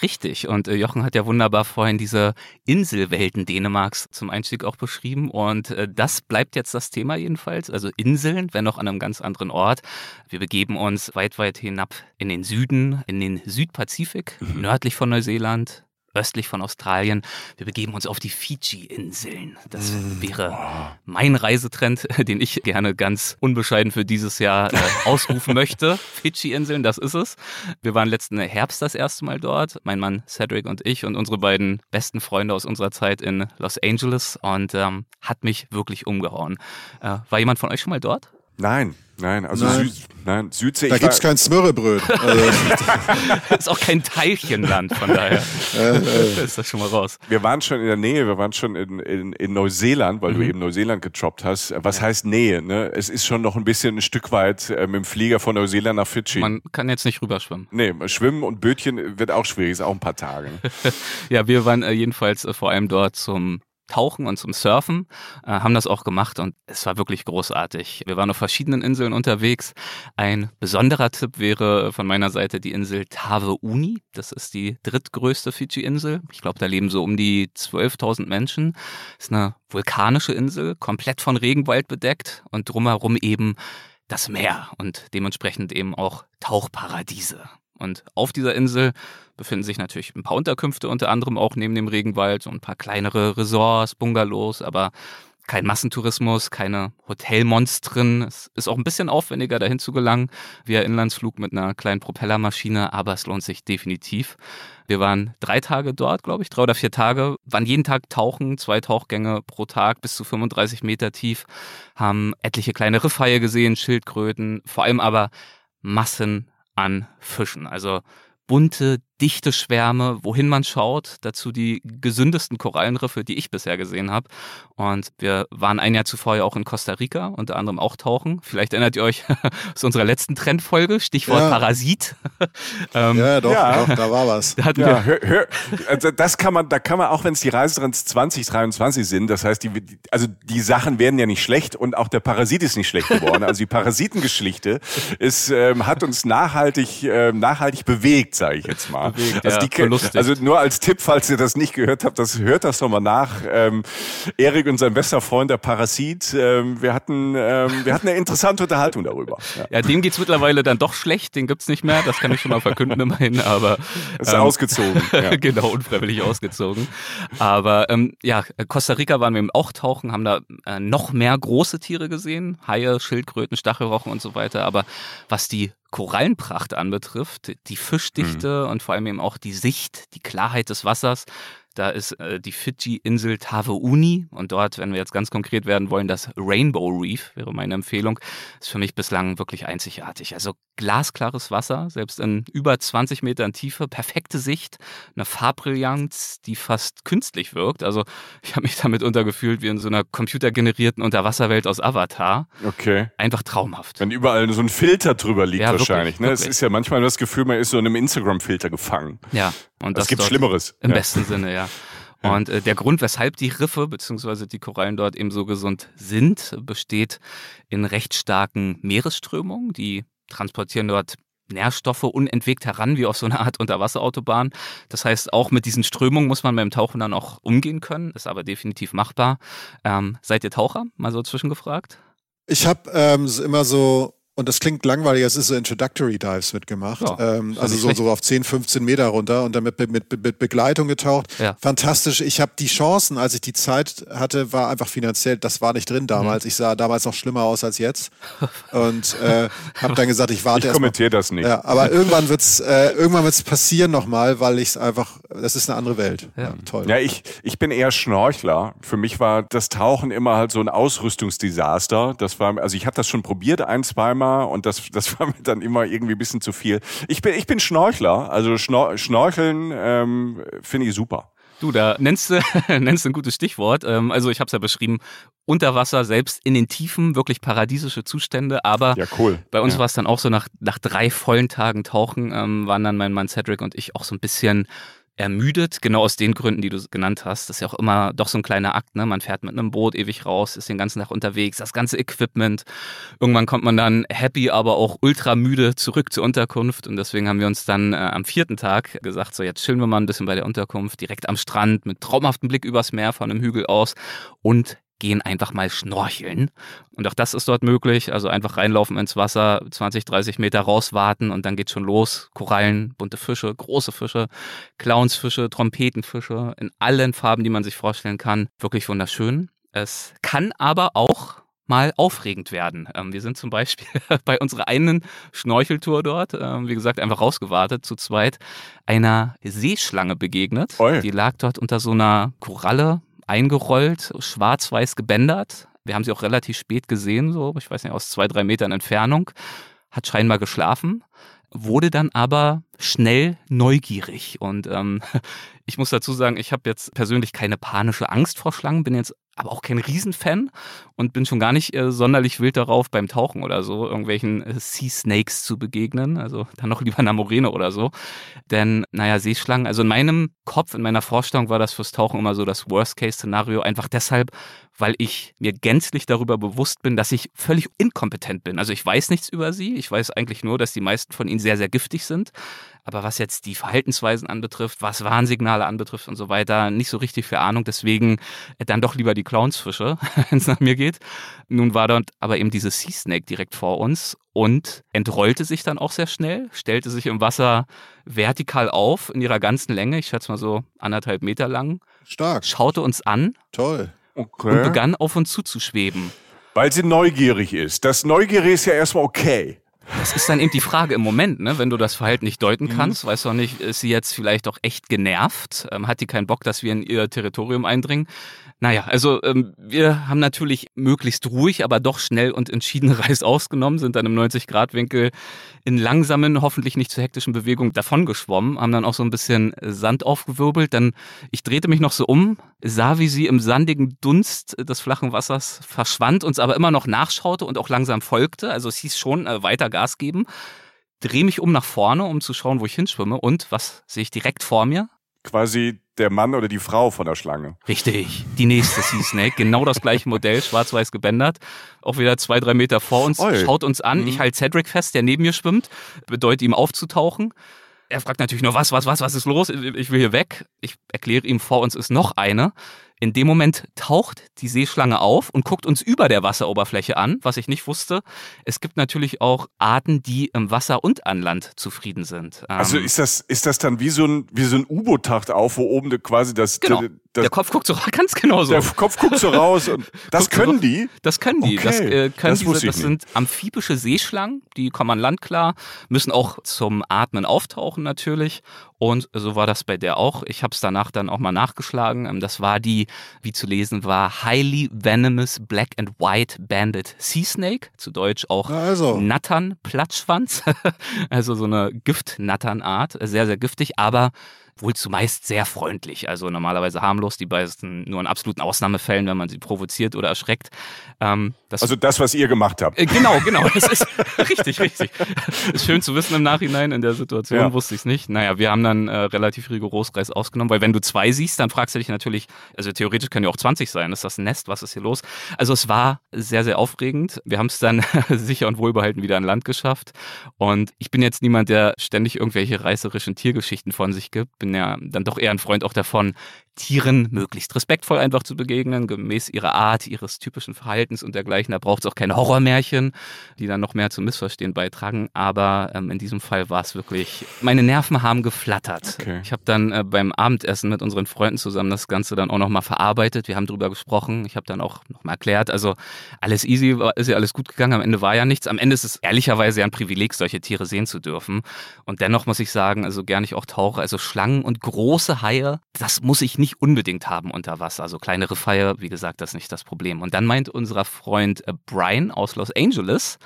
Richtig. Und äh, Jochen hat ja wunderbar vorhin diese Inselwelten Dänemarks zum Einstieg auch beschrieben. Und äh, das bleibt jetzt das Thema jedenfalls. Also Inseln, wenn auch an einem ganz anderen Ort. Wir begeben uns weit, weit hinab in den Süden, in den Südpazifik, mhm. nördlich von Neuseeland, östlich von Australien. Wir begeben uns auf die Fiji-Inseln. Das mm. wäre mein Reisetrend, [LAUGHS] den ich gerne ganz unbescheiden für dieses Jahr äh, [LAUGHS] ausrufen möchte. Fidschi-Inseln, das ist es. Wir waren letzten Herbst das erste Mal dort. Mein Mann Cedric und ich und unsere beiden besten Freunde aus unserer Zeit in Los Angeles und ähm, hat mich wirklich umgehauen. Äh, war jemand von euch schon mal dort? Nein, nein, also nein. Süd, nein, Südsee. Da gibt es kein Smörrebröt. Also. das [LAUGHS] ist auch kein Teilchenland, von daher äh, [LAUGHS] äh. ist das schon mal raus. Wir waren schon in der Nähe, wir waren schon in, in, in Neuseeland, weil mhm. du eben Neuseeland getroppt hast. Was heißt Nähe? Ne? Es ist schon noch ein bisschen ein Stück weit äh, mit dem Flieger von Neuseeland nach Fidschi. Man kann jetzt nicht rüberschwimmen. Nee, schwimmen und Bötchen wird auch schwierig, ist auch ein paar Tage. [LAUGHS] ja, wir waren äh, jedenfalls äh, vor allem dort zum Tauchen und zum Surfen, äh, haben das auch gemacht und es war wirklich großartig. Wir waren auf verschiedenen Inseln unterwegs. Ein besonderer Tipp wäre von meiner Seite die Insel Tave Uni. Das ist die drittgrößte Fidschi-Insel. Ich glaube, da leben so um die 12.000 Menschen. Ist eine vulkanische Insel, komplett von Regenwald bedeckt und drumherum eben das Meer und dementsprechend eben auch Tauchparadiese. Und auf dieser Insel befinden sich natürlich ein paar Unterkünfte, unter anderem auch neben dem Regenwald, so ein paar kleinere Resorts, Bungalows, aber kein Massentourismus, keine Hotelmonstren. Es ist auch ein bisschen aufwendiger, dahin zu gelangen, via Inlandsflug mit einer kleinen Propellermaschine, aber es lohnt sich definitiv. Wir waren drei Tage dort, glaube ich, drei oder vier Tage, waren jeden Tag tauchen, zwei Tauchgänge pro Tag bis zu 35 Meter tief, haben etliche kleine Riffhaie gesehen, Schildkröten, vor allem aber Massen an Fischen. Also bunte, dichte Schwärme, wohin man schaut. Dazu die gesündesten Korallenriffe, die ich bisher gesehen habe. Und wir waren ein Jahr zuvor ja auch in Costa Rica, unter anderem auch tauchen. Vielleicht erinnert ihr euch [LAUGHS] aus unserer letzten Trendfolge, Stichwort ja. Parasit. [LAUGHS] ähm, ja, doch, ja. Doch, da war was. [LAUGHS] Da ja, hör, hör, also das kann man, da kann man auch, wenn es die Reisetrends 2023 sind, das heißt, die, also die Sachen werden ja nicht schlecht und auch der Parasit ist nicht schlecht geworden. Also die Parasitengeschichte ist, ähm, hat uns nachhaltig, ähm, nachhaltig bewegt, sage ich jetzt mal bewegt. Also, ja, die, also nur als Tipp, falls ihr das nicht gehört habt, das hört das nochmal nach. Ähm, Erik und sein bester Freund, der Parasit, ähm, wir hatten ähm, wir hatten eine interessante Unterhaltung darüber. Ja, ja dem geht's mittlerweile dann doch schlecht, den gibt's nicht mehr, das kann ich schon mal verkünden immerhin, aber ist ähm, ausgezogen. Ja. [LAUGHS] genau, unfreiwillig ausgezogen. Aber ähm, ja, Costa Rica waren wir eben auch tauchen, haben da äh, noch mehr große Tiere gesehen, Haie, Schildkröten, Stachelrochen und so weiter, aber was die Korallenpracht anbetrifft, die Fischdichte mhm. und vor allem eben auch die Sicht, die Klarheit des Wassers, Da ist äh, die Fidschi-Insel Taveuni und dort, wenn wir jetzt ganz konkret werden wollen, das Rainbow Reef wäre meine Empfehlung. Ist für mich bislang wirklich einzigartig. Also glasklares Wasser, selbst in über 20 Metern Tiefe, perfekte Sicht, eine Farbbrillanz, die fast künstlich wirkt. Also ich habe mich damit untergefühlt wie in so einer computergenerierten Unterwasserwelt aus Avatar. Okay. Einfach traumhaft. Wenn überall so ein Filter drüber liegt Ja, wirklich, wahrscheinlich. Ne? Es wirklich. ist ja manchmal das Gefühl, man ist so in einem Instagram-Filter gefangen. Ja, und Es das gibt Schlimmeres. Im Ja. besten Sinne, ja. Und äh, der Grund, weshalb die Riffe bzw. die Korallen dort eben so gesund sind, besteht in recht starken Meeresströmungen. Die transportieren dort Nährstoffe unentwegt heran, wie auf so einer Art Unterwasserautobahn. Das heißt, auch mit diesen Strömungen muss man beim Tauchen dann auch umgehen können, ist aber definitiv machbar. Ähm, seid ihr Taucher? Mal so zwischengefragt? Ich habe ähm, immer so, und das klingt langweilig, es ist so Introductory Dives mitgemacht. Ja, ähm, also nicht so, so auf 10, 15 Meter runter und dann mit, mit, mit, Begleitung getaucht. Ja. Fantastisch. Ich habe die Chancen, als ich die Zeit hatte, war einfach finanziell, das war nicht drin Mhm. damals. Ich sah damals noch schlimmer aus als jetzt. Und äh, habe dann gesagt, ich warte Ich kommentiere das nicht. Ja, aber irgendwann wird's äh, irgendwann wird's passieren nochmal, weil ich es einfach, das ist eine andere Welt. Ja. toll. Ja, ich, ich bin eher Schnorchler. Für mich war das Tauchen immer halt so ein Ausrüstungsdesaster. Das war, also ich habe das schon probiert ein, zweimal und das, das [LAUGHS] war mir dann immer irgendwie ein bisschen zu viel. Ich bin, ich bin Schnorchler. Also Schnor Schnorcheln ähm, finde ich super. Du, da nennst du, [LAUGHS] nennst ein gutes Stichwort. Ähm, also ich habe es ja beschrieben, unter Wasser, selbst in den Tiefen, wirklich paradiesische Zustände. Aber Ja, cool. bei uns ja. war es dann auch so, nach, nach drei vollen Tagen Tauchen ähm, waren dann mein Mann Cedric und ich auch so ein bisschen ermüdet, genau aus den Gründen, die du genannt hast. Das ist ja auch immer doch so ein kleiner Akt, ne? Man fährt mit einem Boot ewig raus, ist den ganzen Tag unterwegs, das ganze Equipment. Irgendwann kommt man dann happy, aber auch ultra müde zurück zur Unterkunft und deswegen haben wir uns dann äh, am vierten Tag gesagt, so jetzt chillen wir mal ein bisschen bei der Unterkunft, direkt am Strand mit traumhaftem Blick übers Meer von einem Hügel aus und gehen einfach mal schnorcheln. Und auch das ist dort möglich. Also einfach reinlaufen ins Wasser, 20, 30 Meter rauswarten und dann geht's schon los. Korallen, bunte Fische, große Fische, Clownsfische, Trompetenfische in allen Farben, die man sich vorstellen kann. Wirklich wunderschön. Es kann aber auch mal aufregend werden. Ähm, wir sind zum Beispiel [LAUGHS] bei unserer einen Schnorcheltour dort, ähm, wie gesagt, einfach rausgewartet, zu zweit, einer Seeschlange begegnet. Oi. Die lag dort unter so einer Koralle eingerollt, schwarz-weiß gebändert. Wir haben sie auch relativ spät gesehen, so, ich weiß nicht, aus zwei, drei Metern Entfernung. Hat scheinbar geschlafen, wurde dann aber schnell neugierig. Und ähm, [LAUGHS] ich muss dazu sagen, ich habe jetzt persönlich keine panische Angst vor Schlangen, bin jetzt aber auch kein Riesenfan und bin schon gar nicht äh, sonderlich wild darauf, beim Tauchen oder so irgendwelchen äh, Sea Snakes zu begegnen. Also dann noch lieber einer Moräne oder so. Denn, naja, Seeschlangen, also in meinem Kopf, in meiner Vorstellung war das fürs Tauchen immer so das Worst-Case-Szenario, einfach deshalb, weil ich mir gänzlich darüber bewusst bin, dass ich völlig inkompetent bin. Also ich weiß nichts über sie, ich weiß eigentlich nur, dass die meisten von ihnen sehr, sehr giftig sind. Aber was jetzt die Verhaltensweisen anbetrifft, was Warnsignale anbetrifft und so weiter, nicht so richtig viel Ahnung. Deswegen äh, dann doch lieber die Clownsfische, [LAUGHS] wenn es nach mir geht. Nun war dort aber eben diese Sea Snake direkt vor uns und entrollte sich dann auch sehr schnell, stellte sich im Wasser vertikal auf in ihrer ganzen Länge, ich schätze mal so anderthalb Meter lang, Stark, schaute uns an toll. und Okay. begann auf uns zuzuschweben. Weil sie neugierig ist. Das Neugierig ist ja erstmal okay. Das ist dann eben die Frage im Moment, ne? wenn du das Verhalten nicht deuten Mhm. kannst, weißt du auch nicht, ist sie jetzt vielleicht auch echt genervt, ähm, hat die keinen Bock, dass wir in ihr Territorium eindringen. Naja, also ähm, wir haben natürlich möglichst ruhig, aber doch schnell und entschieden [LAUGHS] Reis ausgenommen, sind dann im 90-Grad-Winkel in langsamen, hoffentlich nicht zu hektischen Bewegungen davongeschwommen, haben dann auch so ein bisschen Sand aufgewirbelt. Dann, ich drehte mich noch so um, sah, wie sie im sandigen Dunst des flachen Wassers verschwand, uns aber immer noch nachschaute und auch langsam folgte. Also es hieß schon, äh, weiter Gas geben. Drehe mich um nach vorne, um zu schauen, wo ich hinschwimme. Und was sehe ich direkt vor mir? Quasi der Mann oder die Frau von der Schlange. Richtig, die nächste Sea Snake, genau das gleiche Modell, schwarz-weiß gebändert, auch wieder zwei, drei Meter vor uns, Oi. schaut uns an. Mhm. Ich halte Cedric fest, der neben mir schwimmt, bedeutet ihm aufzutauchen. Er fragt natürlich nur, was, was, was, was ist los? Ich will hier weg. Ich erkläre ihm, vor uns ist noch eine. In dem Moment taucht die Seeschlange auf und guckt uns über der Wasseroberfläche an, was ich nicht wusste. Es gibt natürlich auch Arten, die im Wasser und an Land zufrieden sind. Also Ähm, ist das, ist das dann wie so ein, wie so ein U-Boot-Tacht auf, wo oben quasi das, Genau. Der, der Kopf guckt so [LAUGHS] ganz genau so. Der Kopf guckt so raus und [LAUGHS] das können die? Das können die. Okay, das äh, können das diese, das sind amphibische Seeschlangen, die kommen an Land klar, müssen auch zum Atmen auftauchen natürlich. Und so war das bei der auch. Ich habe es danach dann auch mal nachgeschlagen. Ähm, Das war die, wie zu lesen war, Highly Venomous Black and White Banded Sea Snake, zu Deutsch auch also. Nattern Platschschwanz, [LAUGHS] also so eine Giftnatternart, sehr, sehr giftig, aber wohl zumeist sehr freundlich. Also normalerweise harmlos, die beißen nur in absoluten Ausnahmefällen, wenn man sie provoziert oder erschreckt. Ähm, das Also das, was ihr gemacht habt. äh, Genau, genau. Das ist [LAUGHS] richtig, richtig. Ist schön zu wissen im Nachhinein. In der Situation Ja. wusste ich es nicht. Naja, wir haben dann äh, relativ rigoros Kreis ausgenommen, weil wenn du zwei siehst, dann fragst du dich natürlich, also theoretisch können ja auch 20 sein. Ist das ein Nest? Was ist hier los? Also es war sehr, sehr aufregend. Wir haben es dann [LAUGHS] sicher und wohlbehalten wieder an Land geschafft. Und ich bin jetzt niemand, der ständig irgendwelche reißerischen Tiergeschichten von sich gibt. Bin ja dann doch eher ein Freund auch davon, Tieren möglichst respektvoll einfach zu begegnen, gemäß ihrer Art, ihres typischen Verhaltens und dergleichen. Da braucht es auch keine Horrormärchen, die dann noch mehr zum Missverstehen beitragen. Aber ähm, in diesem Fall war es wirklich, meine Nerven haben geflattert. Okay. Ich habe dann äh, beim Abendessen mit unseren Freunden zusammen das Ganze dann auch nochmal verarbeitet. Wir haben drüber gesprochen. Ich habe dann auch nochmal erklärt, also alles easy, ist ja alles gut gegangen. Am Ende war ja nichts. Am Ende ist es ehrlicherweise ja ein Privileg, solche Tiere sehen zu dürfen. Und dennoch muss ich sagen, also gerne ich auch tauche, also Schlangen und große Haie, das muss ich nicht unbedingt haben unter Wasser. Also kleinere Haie, wie gesagt, das ist nicht das Problem. Und dann meint unser Freund äh, Brian aus Los Angeles,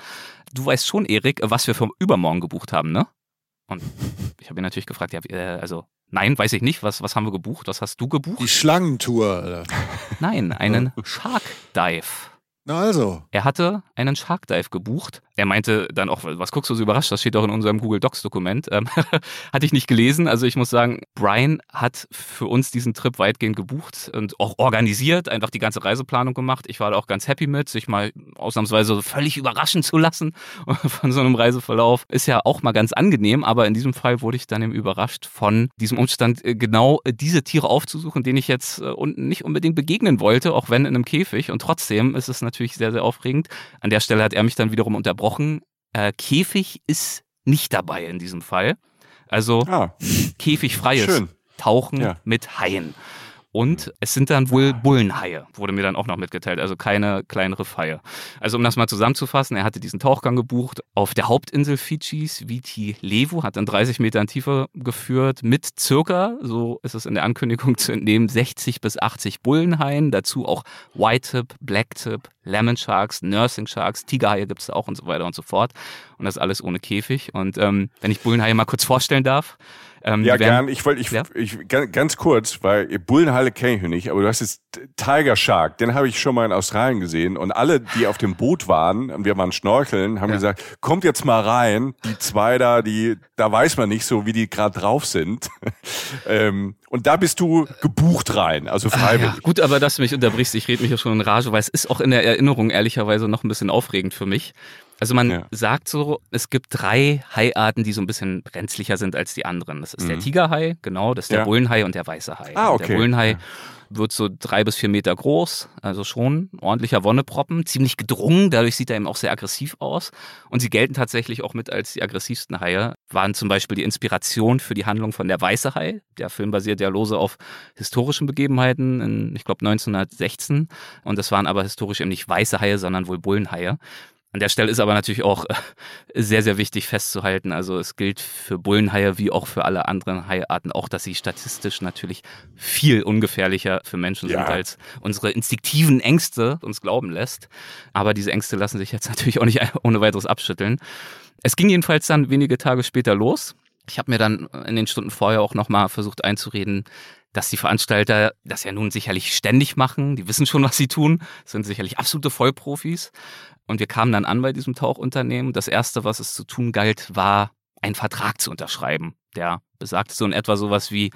du weißt schon, Erik, was wir für übermorgen gebucht haben, ne? Und ich habe ihn natürlich gefragt, ja, äh, also nein, weiß ich nicht, was, was haben wir gebucht? Was hast du gebucht? Die Schlangentour. Alter. Nein, einen [LAUGHS] Shark Dive. Na also. Er hatte einen Shark Dive gebucht. Er meinte dann auch, was guckst du so überrascht? Das steht auch in unserem Google Docs Dokument. Ähm, [LAUGHS] hatte ich nicht gelesen. Also ich muss sagen, Brian hat für uns diesen Trip weitgehend gebucht und auch organisiert, einfach die ganze Reiseplanung gemacht. Ich war da auch ganz happy mit, sich mal ausnahmsweise völlig überraschen zu lassen [LAUGHS] von so einem Reiseverlauf. Ist ja auch mal ganz angenehm, aber in diesem Fall wurde ich dann eben überrascht von diesem Umstand, äh, genau äh, diese Tiere aufzusuchen, denen ich jetzt äh, unten nicht unbedingt begegnen wollte, auch wenn in einem Käfig. Und trotzdem ist es natürlich sehr, sehr aufregend. An der Stelle hat er mich dann wiederum unterbrochen. Äh, Käfig ist nicht dabei in diesem Fall. Also Ah, käfigfreies Schön. Tauchen Ja. mit Haien. Und es sind dann wohl Bullenhaie, wurde mir dann auch noch mitgeteilt, also keine kleinen Riffhaie. Also um das mal zusammenzufassen, er hatte diesen Tauchgang gebucht auf der Hauptinsel Fidschis, Viti Levu, hat dann 30 Metern Tiefe geführt mit circa, so ist es in der Ankündigung zu entnehmen, 60 bis 80 Bullenhaien, dazu auch White-Tip, Black-Tip, Lemon Sharks, Nursing Sharks, Tigerhaie gibt es auch und so weiter und so fort. Und das alles ohne Käfig. Und ähm, wenn ich Bullenhaie mal kurz vorstellen darf. Ähm, ja, werden- gern. Ich wollte, ich, Ja? ich, ganz, kurz, weil Bullenhalle kenne ich nicht, aber du hast jetzt Tiger Shark, den habe ich schon mal in Australien gesehen und alle, die auf dem Boot waren, und wir waren schnorcheln, haben Ja. gesagt, kommt jetzt mal rein, die zwei da, die, da weiß man nicht so, wie die gerade drauf sind. [LAUGHS] ähm, und da bist du gebucht rein, also freiwillig. Ja, gut, aber dass du mich unterbrichst, ich rede mich ja schon in Rage, weil es ist auch in der Erinnerung ehrlicherweise noch ein bisschen aufregend für mich. Also man Ja. sagt so, es gibt drei Haiarten, die so ein bisschen brenzlicher sind als die anderen. Das ist der Tigerhai, genau, das ist der Mhm. Ja. Bullenhai und der weiße Hai. Ah, okay. Der Bullenhai Ja. wird so drei bis vier Meter groß, also schon ordentlicher Wonneproppen, ziemlich gedrungen, dadurch sieht er eben auch sehr aggressiv aus. Und sie gelten tatsächlich auch mit als die aggressivsten Haie, waren zum Beispiel die Inspiration für die Handlung von Der Weiße Hai. Der Film basiert ja lose auf historischen Begebenheiten in, ich glaube, 1916. Und das waren aber historisch eben nicht weiße Haie, sondern wohl Bullenhaie. An der Stelle ist aber natürlich auch äh, sehr, sehr wichtig festzuhalten. Also es gilt für Bullenhaie wie auch für alle anderen Haiarten auch, dass sie statistisch natürlich viel ungefährlicher für Menschen Ja. sind, als unsere instinktiven Ängste uns glauben lässt. Aber diese Ängste lassen sich jetzt natürlich auch nicht [LAUGHS] ohne weiteres abschütteln. Es ging jedenfalls dann wenige Tage später los. Ich habe mir dann in den Stunden vorher auch nochmal versucht einzureden, dass die Veranstalter das ja nun sicherlich ständig machen. Die wissen schon, was sie tun, sind sicherlich absolute Vollprofis. Und wir kamen dann an bei diesem Tauchunternehmen. Das erste, was es zu tun galt, war, einen Vertrag zu unterschreiben. Der besagte so in etwa sowas wie,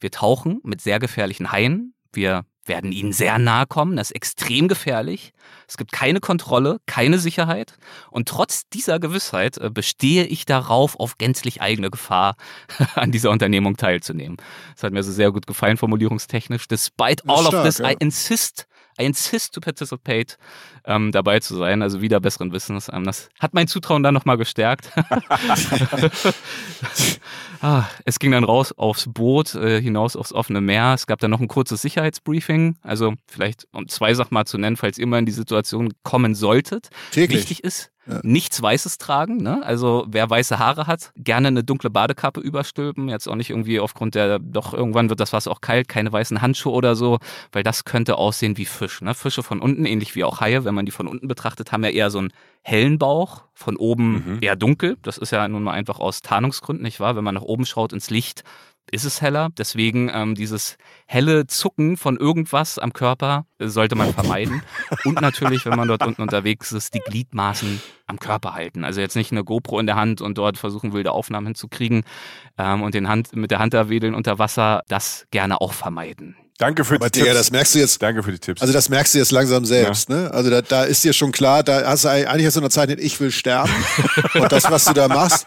wir tauchen mit sehr gefährlichen Haien. Wir werden ihnen sehr nahe kommen. Das ist extrem gefährlich. Es gibt keine Kontrolle, keine Sicherheit. Und trotz dieser Gewissheit äh, bestehe ich darauf, auf gänzlich eigene Gefahr [LAUGHS] an dieser Unternehmung teilzunehmen. Das hat mir so sehr gut gefallen, formulierungstechnisch. Despite all of stark, this, ja. I insist insist to participate, ähm, dabei zu sein, also wieder besseren Wissens. Ähm, das hat mein Zutrauen dann nochmal gestärkt. [LAUGHS] ah, es ging dann raus aufs Boot, äh, hinaus aufs offene Meer. Es gab dann noch ein kurzes Sicherheitsbriefing. Also vielleicht, um zwei Sachen mal zu nennen, falls ihr mal in die Situation kommen solltet. Täglich. Wichtig ist, nichts Weißes tragen. Ne? Also wer weiße Haare hat, gerne eine dunkle Badekappe überstülpen. Jetzt auch nicht irgendwie aufgrund der, doch irgendwann wird das Wasser auch kalt, keine weißen Handschuhe oder so, weil das könnte aussehen wie Fisch. Ne? Fische von unten, ähnlich wie auch Haie, wenn man die von unten betrachtet, haben ja eher so einen hellen Bauch, von oben Mhm. eher dunkel. Das ist ja nun mal einfach aus Tarnungsgründen, nicht wahr? Wenn man nach oben schaut ins Licht, ist es heller. Deswegen ähm, dieses helle Zucken von irgendwas am Körper äh, sollte man vermeiden. Und natürlich, wenn man dort unten unterwegs ist, die Gliedmaßen am Körper halten. Also jetzt nicht eine GoPro in der Hand und dort versuchen, wilde Aufnahmen hinzukriegen ähm, und den Hand, mit der Hand da wedeln unter Wasser. Das gerne auch vermeiden. Danke für Aber die Digga, Tipps. das merkst du jetzt. Danke für die Tipps. Also das merkst du jetzt langsam selbst, ne? Also da, da ist dir schon klar, da hast du eigentlich hast du unterzeichnet, ich will sterben. [LAUGHS] und das, was du da machst,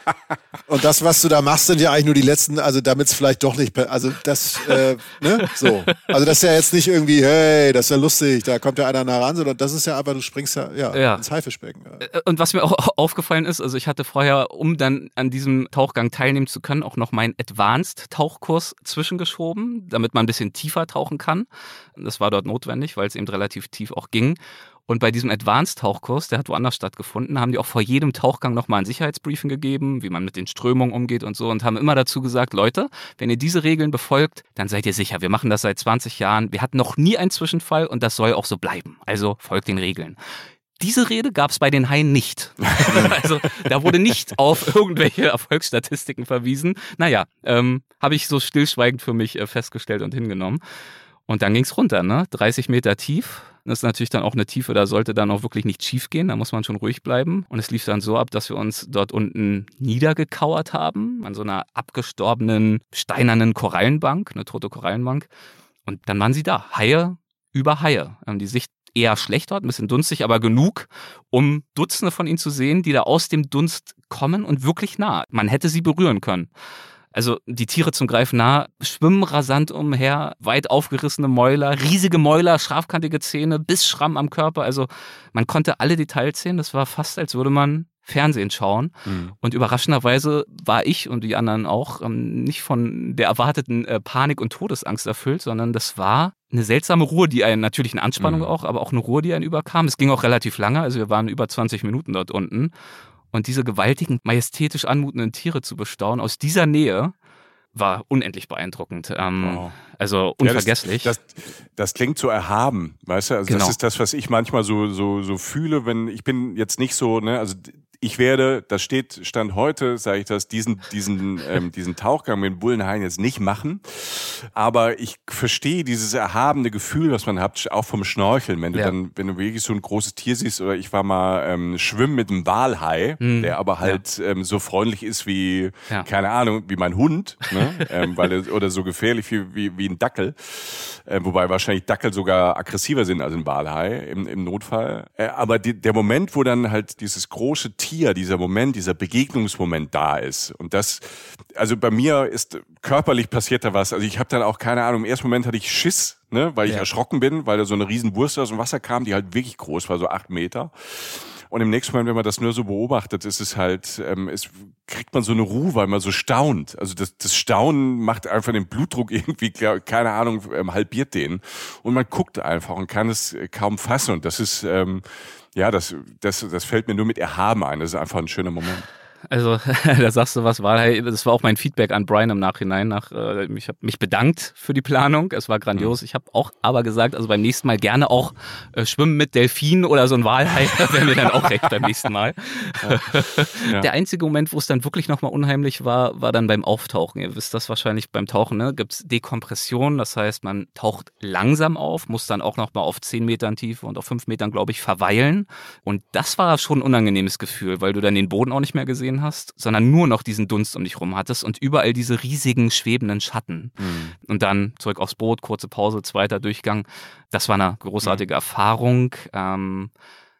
und das, was du da machst, sind ja eigentlich nur die letzten, also damit es vielleicht doch nicht, per- also das, äh, ne? So. Also das ist ja jetzt nicht irgendwie, hey, das ist ja lustig, da kommt ja einer nah ran, sondern das ist ja einfach, du springst ja, ja, Ja. ins Haifischbecken. Ja. Äh, Und was mir auch [LAUGHS] aufgefallen ist, also ich hatte vorher, um dann an diesem Tauchgang teilnehmen zu können, auch noch meinen Advanced-Tauchkurs zwischengeschoben, damit man ein bisschen tiefer tauchen kann. Das war dort notwendig, weil es eben relativ tief auch ging. Und bei diesem Advanced-Tauchkurs, der hat woanders stattgefunden, haben die auch vor jedem Tauchgang nochmal ein Sicherheitsbriefing gegeben, wie man mit den Strömungen umgeht und so und haben immer dazu gesagt, Leute, wenn ihr diese Regeln befolgt, dann seid ihr sicher. Wir machen das seit 20 Jahren. Wir hatten noch nie einen Zwischenfall und das soll auch so bleiben. Also folgt den Regeln. Diese Rede gab es bei den Haien nicht. [LAUGHS] also da wurde nicht auf irgendwelche Erfolgsstatistiken verwiesen. Naja, ähm, habe ich so stillschweigend für mich äh, festgestellt und hingenommen. Und dann ging's runter, ne? 30 Meter tief. Das ist natürlich dann auch eine Tiefe, da sollte dann auch wirklich nicht schief gehen, da muss man schon ruhig bleiben. Und es lief dann so ab, dass wir uns dort unten niedergekauert haben, an so einer abgestorbenen, steinernen Korallenbank, eine tote Korallenbank. Und dann waren sie da, Haie über Haie. Ähm, Die Sicht eher schlecht dort, ein bisschen dunstig, aber genug, um Dutzende von ihnen zu sehen, die da aus dem Dunst kommen und wirklich nah. Man hätte sie berühren können. Also die Tiere zum Greifen nah, schwimmen rasant umher, weit aufgerissene Mäuler, riesige Mäuler, scharfkantige Zähne, Bissschramm am Körper. Also man konnte alle Details sehen. Das war fast, als würde man Fernsehen schauen. Mhm. Und überraschenderweise war ich und die anderen auch ähm, nicht von der erwarteten äh, Panik und Todesangst erfüllt, sondern das war eine seltsame Ruhe, die einen, natürlich eine Anspannung Mhm. auch, aber auch eine Ruhe, die einen überkam. Es ging auch relativ lange, also wir waren über 20 Minuten dort unten. Und diese gewaltigen, majestätisch anmutenden Tiere zu bestaunen aus dieser Nähe war unendlich beeindruckend. Ähm, Wow. Also Ja, unvergesslich. Das, das, das klingt so erhaben, weißt du? Also Genau. das ist das, was ich manchmal so so so fühle, wenn ich bin jetzt nicht so, ne, also ich werde, das steht stand heute, sage ich das, diesen diesen [LAUGHS] ähm, diesen Tauchgang mit dem Bullenhain jetzt nicht machen, aber ich verstehe dieses erhabene Gefühl, was man hat, auch vom Schnorcheln, wenn du Ja. dann, wenn du wirklich so ein großes Tier siehst, oder ich war mal ähm, schwimmen mit einem Walhai, der aber halt ähm, so freundlich ist wie. Ja. keine Ahnung, wie mein Hund, ne? [LAUGHS] ähm, weil er, oder so gefährlich wie, wie, wie ein Dackel. Äh, wobei wahrscheinlich Dackel sogar aggressiver sind als ein Walhai im, im Notfall. Äh, aber die, der Moment, wo dann halt dieses große Tier, dieser Moment, dieser Begegnungsmoment da ist. Und das, also bei mir ist körperlich passiert da was. Also ich habe dann auch keine Ahnung, im ersten Moment hatte ich Schiss, ne, weil ich Ja. erschrocken bin, weil da so eine riesen Wurst aus dem Wasser kam, die halt wirklich groß war, so acht Meter. Und im nächsten Moment, wenn man das nur so beobachtet, ist es halt, ähm, es kriegt man so eine Ruhe, weil man so staunt. Also das, das Staunen macht einfach den Blutdruck [LAUGHS] irgendwie, keine Ahnung, ähm, halbiert den. Und man guckt einfach und kann es äh, kaum fassen. Und das ist, ähm, ja, das, das, das fällt mir nur mit Erhaben ein. Das ist einfach ein schöner Moment. Also, [LAUGHS] da sagst du was, Walhai, das war auch mein Feedback an Brian im Nachhinein. Nach, äh, ich habe mich bedankt für die Planung, es war grandios. Ich habe auch aber gesagt, also beim nächsten Mal gerne auch äh, schwimmen mit Delfinen oder so ein Walhai, [LAUGHS] wäre mir dann auch recht beim nächsten Mal. Ja. Der einzige Moment, wo es dann wirklich nochmal unheimlich war, war dann beim Auftauchen. Ihr wisst das wahrscheinlich beim Tauchen, ne? Gibt's Dekompression, das heißt, man taucht langsam auf, muss dann auch nochmal auf 10 Metern Tiefe und auf 5 Metern, glaube ich, verweilen. Und das war schon ein unangenehmes Gefühl, weil du dann den Boden auch nicht mehr gesehen hast, sondern nur noch diesen Dunst um dich rum hattest und überall diese riesigen schwebenden Schatten. Und dann zurück aufs Boot, kurze Pause, zweiter Durchgang. Das war eine großartige Erfahrung. Ähm,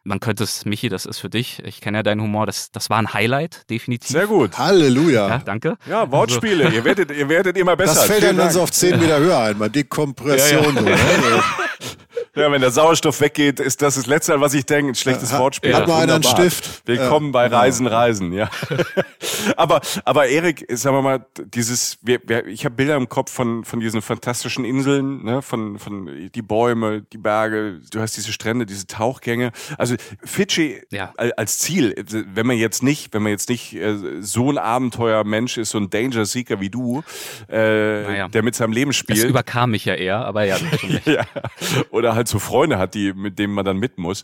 man könnte es, Michi, das ist für dich, ich kenne ja deinen Humor, das, das war ein Highlight, definitiv. Sehr gut. Halleluja. Ja, danke. Ja, Wortspiele. ihr werdet, ihr werdet immer besser. Das fällt Vielen einem dann so auf 10 Meter höher ein, mal Dekompression. So, ne? [LAUGHS] Ja, wenn der Sauerstoff weggeht, ist das das Letzte, was ich denke. Ein schlechtes Ja, Wortspiel. hat mal einer einen. Stift. Willkommen Ja, bei. Reisen, Reisen, ja. [LAUGHS] aber, aber Erik, sagen wir mal, dieses, wir, wir, ich habe Bilder im Kopf von, von diesen fantastischen Inseln, ne, von, von die Bäume, die Berge, du hast diese Strände, diese Tauchgänge. Also Fidschi Ja. al- als Ziel, wenn man jetzt nicht, wenn man jetzt nicht äh, so ein Abenteuermensch ist, so ein Danger Seeker wie du, äh, Naja. der mit seinem Leben Das spielt. überkam mich ja eher, aber ja. [LAUGHS] Ja. Oder halt so Freunde hat, die, mit denen man dann mit muss.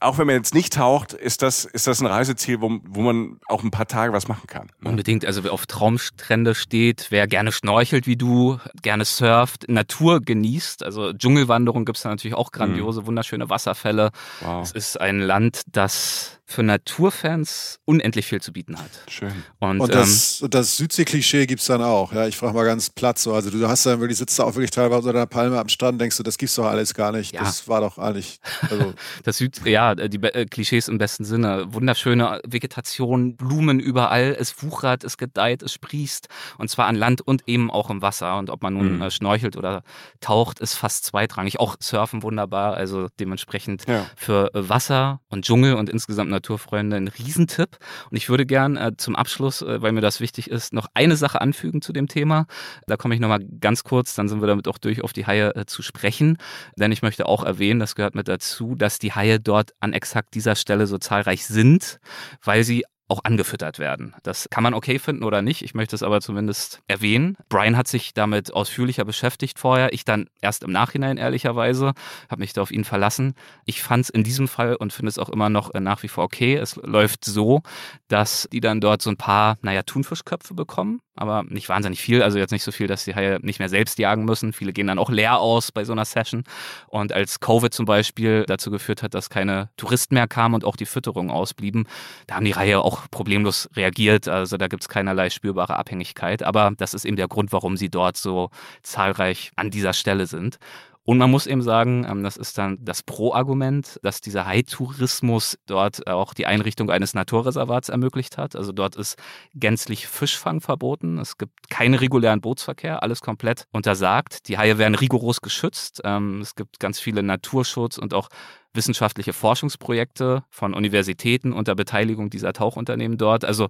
Auch wenn man jetzt nicht taucht, ist das, ist das ein Reiseziel, wo, wo man auch ein paar Tage was machen kann. ne? Unbedingt, also wer auf Traumstrände steht, wer gerne schnorchelt wie du, gerne surft, Natur genießt, also Dschungelwanderung gibt's da natürlich auch grandiose, wunderschöne Wasserfälle. Wow. Es ist ein Land, das für Naturfans unendlich viel zu bieten hat. Schön. Und, Und ähm, das, und das Südsee-Klischee gibt's dann auch. Ja, ich frage mal ganz platt so. Also du hast dann wirklich, sitzt da auch wirklich teilweise unter einer Palme am Strand, denkst du, das gibt's doch alles gar nicht. Ja. Das war doch eigentlich. Also, [LAUGHS] Das Süd, ja, die Be- äh, Klischees im besten Sinne. Wunderschöne Vegetation, Blumen überall, es wuchert, es gedeiht, es sprießt. Und zwar an Land und eben auch im Wasser. Und ob man nun Mhm. äh, schnorchelt oder taucht, ist fast zweitrangig. Auch Surfen wunderbar. Also dementsprechend Ja. für äh, Wasser und Dschungel und insgesamt Naturfreunde ein Riesentipp. Und ich würde gern äh, zum Abschluss, äh, weil mir das wichtig ist, noch eine Sache anfügen zu dem Thema. Da komme ich nochmal ganz kurz, dann sind wir damit auch durch auf die Haie äh, zu sprechen. Denn ich möchte auch erwähnen, das gehört mit dazu, dass die Haie dort an exakt dieser Stelle so zahlreich sind, weil sie auch angefüttert werden. Das kann man okay finden oder nicht. Ich möchte es aber zumindest erwähnen. Brian hat sich damit ausführlicher beschäftigt vorher. Ich dann erst im Nachhinein ehrlicherweise, habe mich da auf ihn verlassen. Ich fand es in diesem Fall und finde es auch immer noch äh, nach wie vor okay. Es läuft so, dass die dann dort so ein paar, naja, Thunfischköpfe bekommen, aber nicht wahnsinnig viel. Also jetzt nicht so viel, dass die Haie nicht mehr selbst jagen müssen. Viele gehen dann auch leer aus bei so einer Session. Und als Covid zum Beispiel dazu geführt hat, dass keine Touristen mehr kamen und auch die Fütterung ausblieben, da haben die Haie auch problemlos reagiert. Also da gibt es keinerlei spürbare Abhängigkeit. Aber das ist eben der Grund, warum sie dort so zahlreich an dieser Stelle sind. Und man muss eben sagen, ähm, das ist dann das Pro-Argument, dass dieser Hai-Tourismus dort auch die Einrichtung eines Naturreservats ermöglicht hat. Also dort ist gänzlich Fischfang verboten. Es gibt keinen regulären Bootsverkehr, alles komplett untersagt. Die Haie werden rigoros geschützt. Ähm, Es gibt ganz viele Naturschutz und auch wissenschaftliche Forschungsprojekte von Universitäten unter Beteiligung dieser Tauchunternehmen dort. Also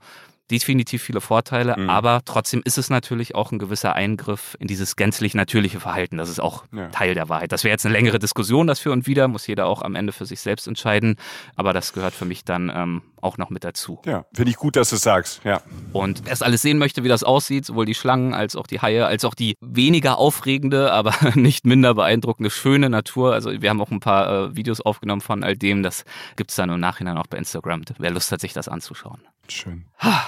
definitiv viele Vorteile, Mhm. aber trotzdem ist es natürlich auch ein gewisser Eingriff in dieses gänzlich natürliche Verhalten. Das ist auch Ja. Teil der Wahrheit. Das wäre jetzt eine längere Diskussion, das für und wieder, muss jeder auch am Ende für sich selbst entscheiden, aber das gehört für mich dann ähm, auch noch mit dazu. Ja, finde ich gut, dass du es sagst. Ja. Und wer es alles sehen möchte, wie das aussieht, sowohl die Schlangen als auch die Haie, als auch die weniger aufregende, [LAUGHS] aber nicht minder beeindruckende, schöne Natur. Also wir haben auch ein paar äh, Videos aufgenommen von all dem. Das gibt's dann im Nachhinein auch bei Instagram, wer Lust hat, sich das anzuschauen. Schön.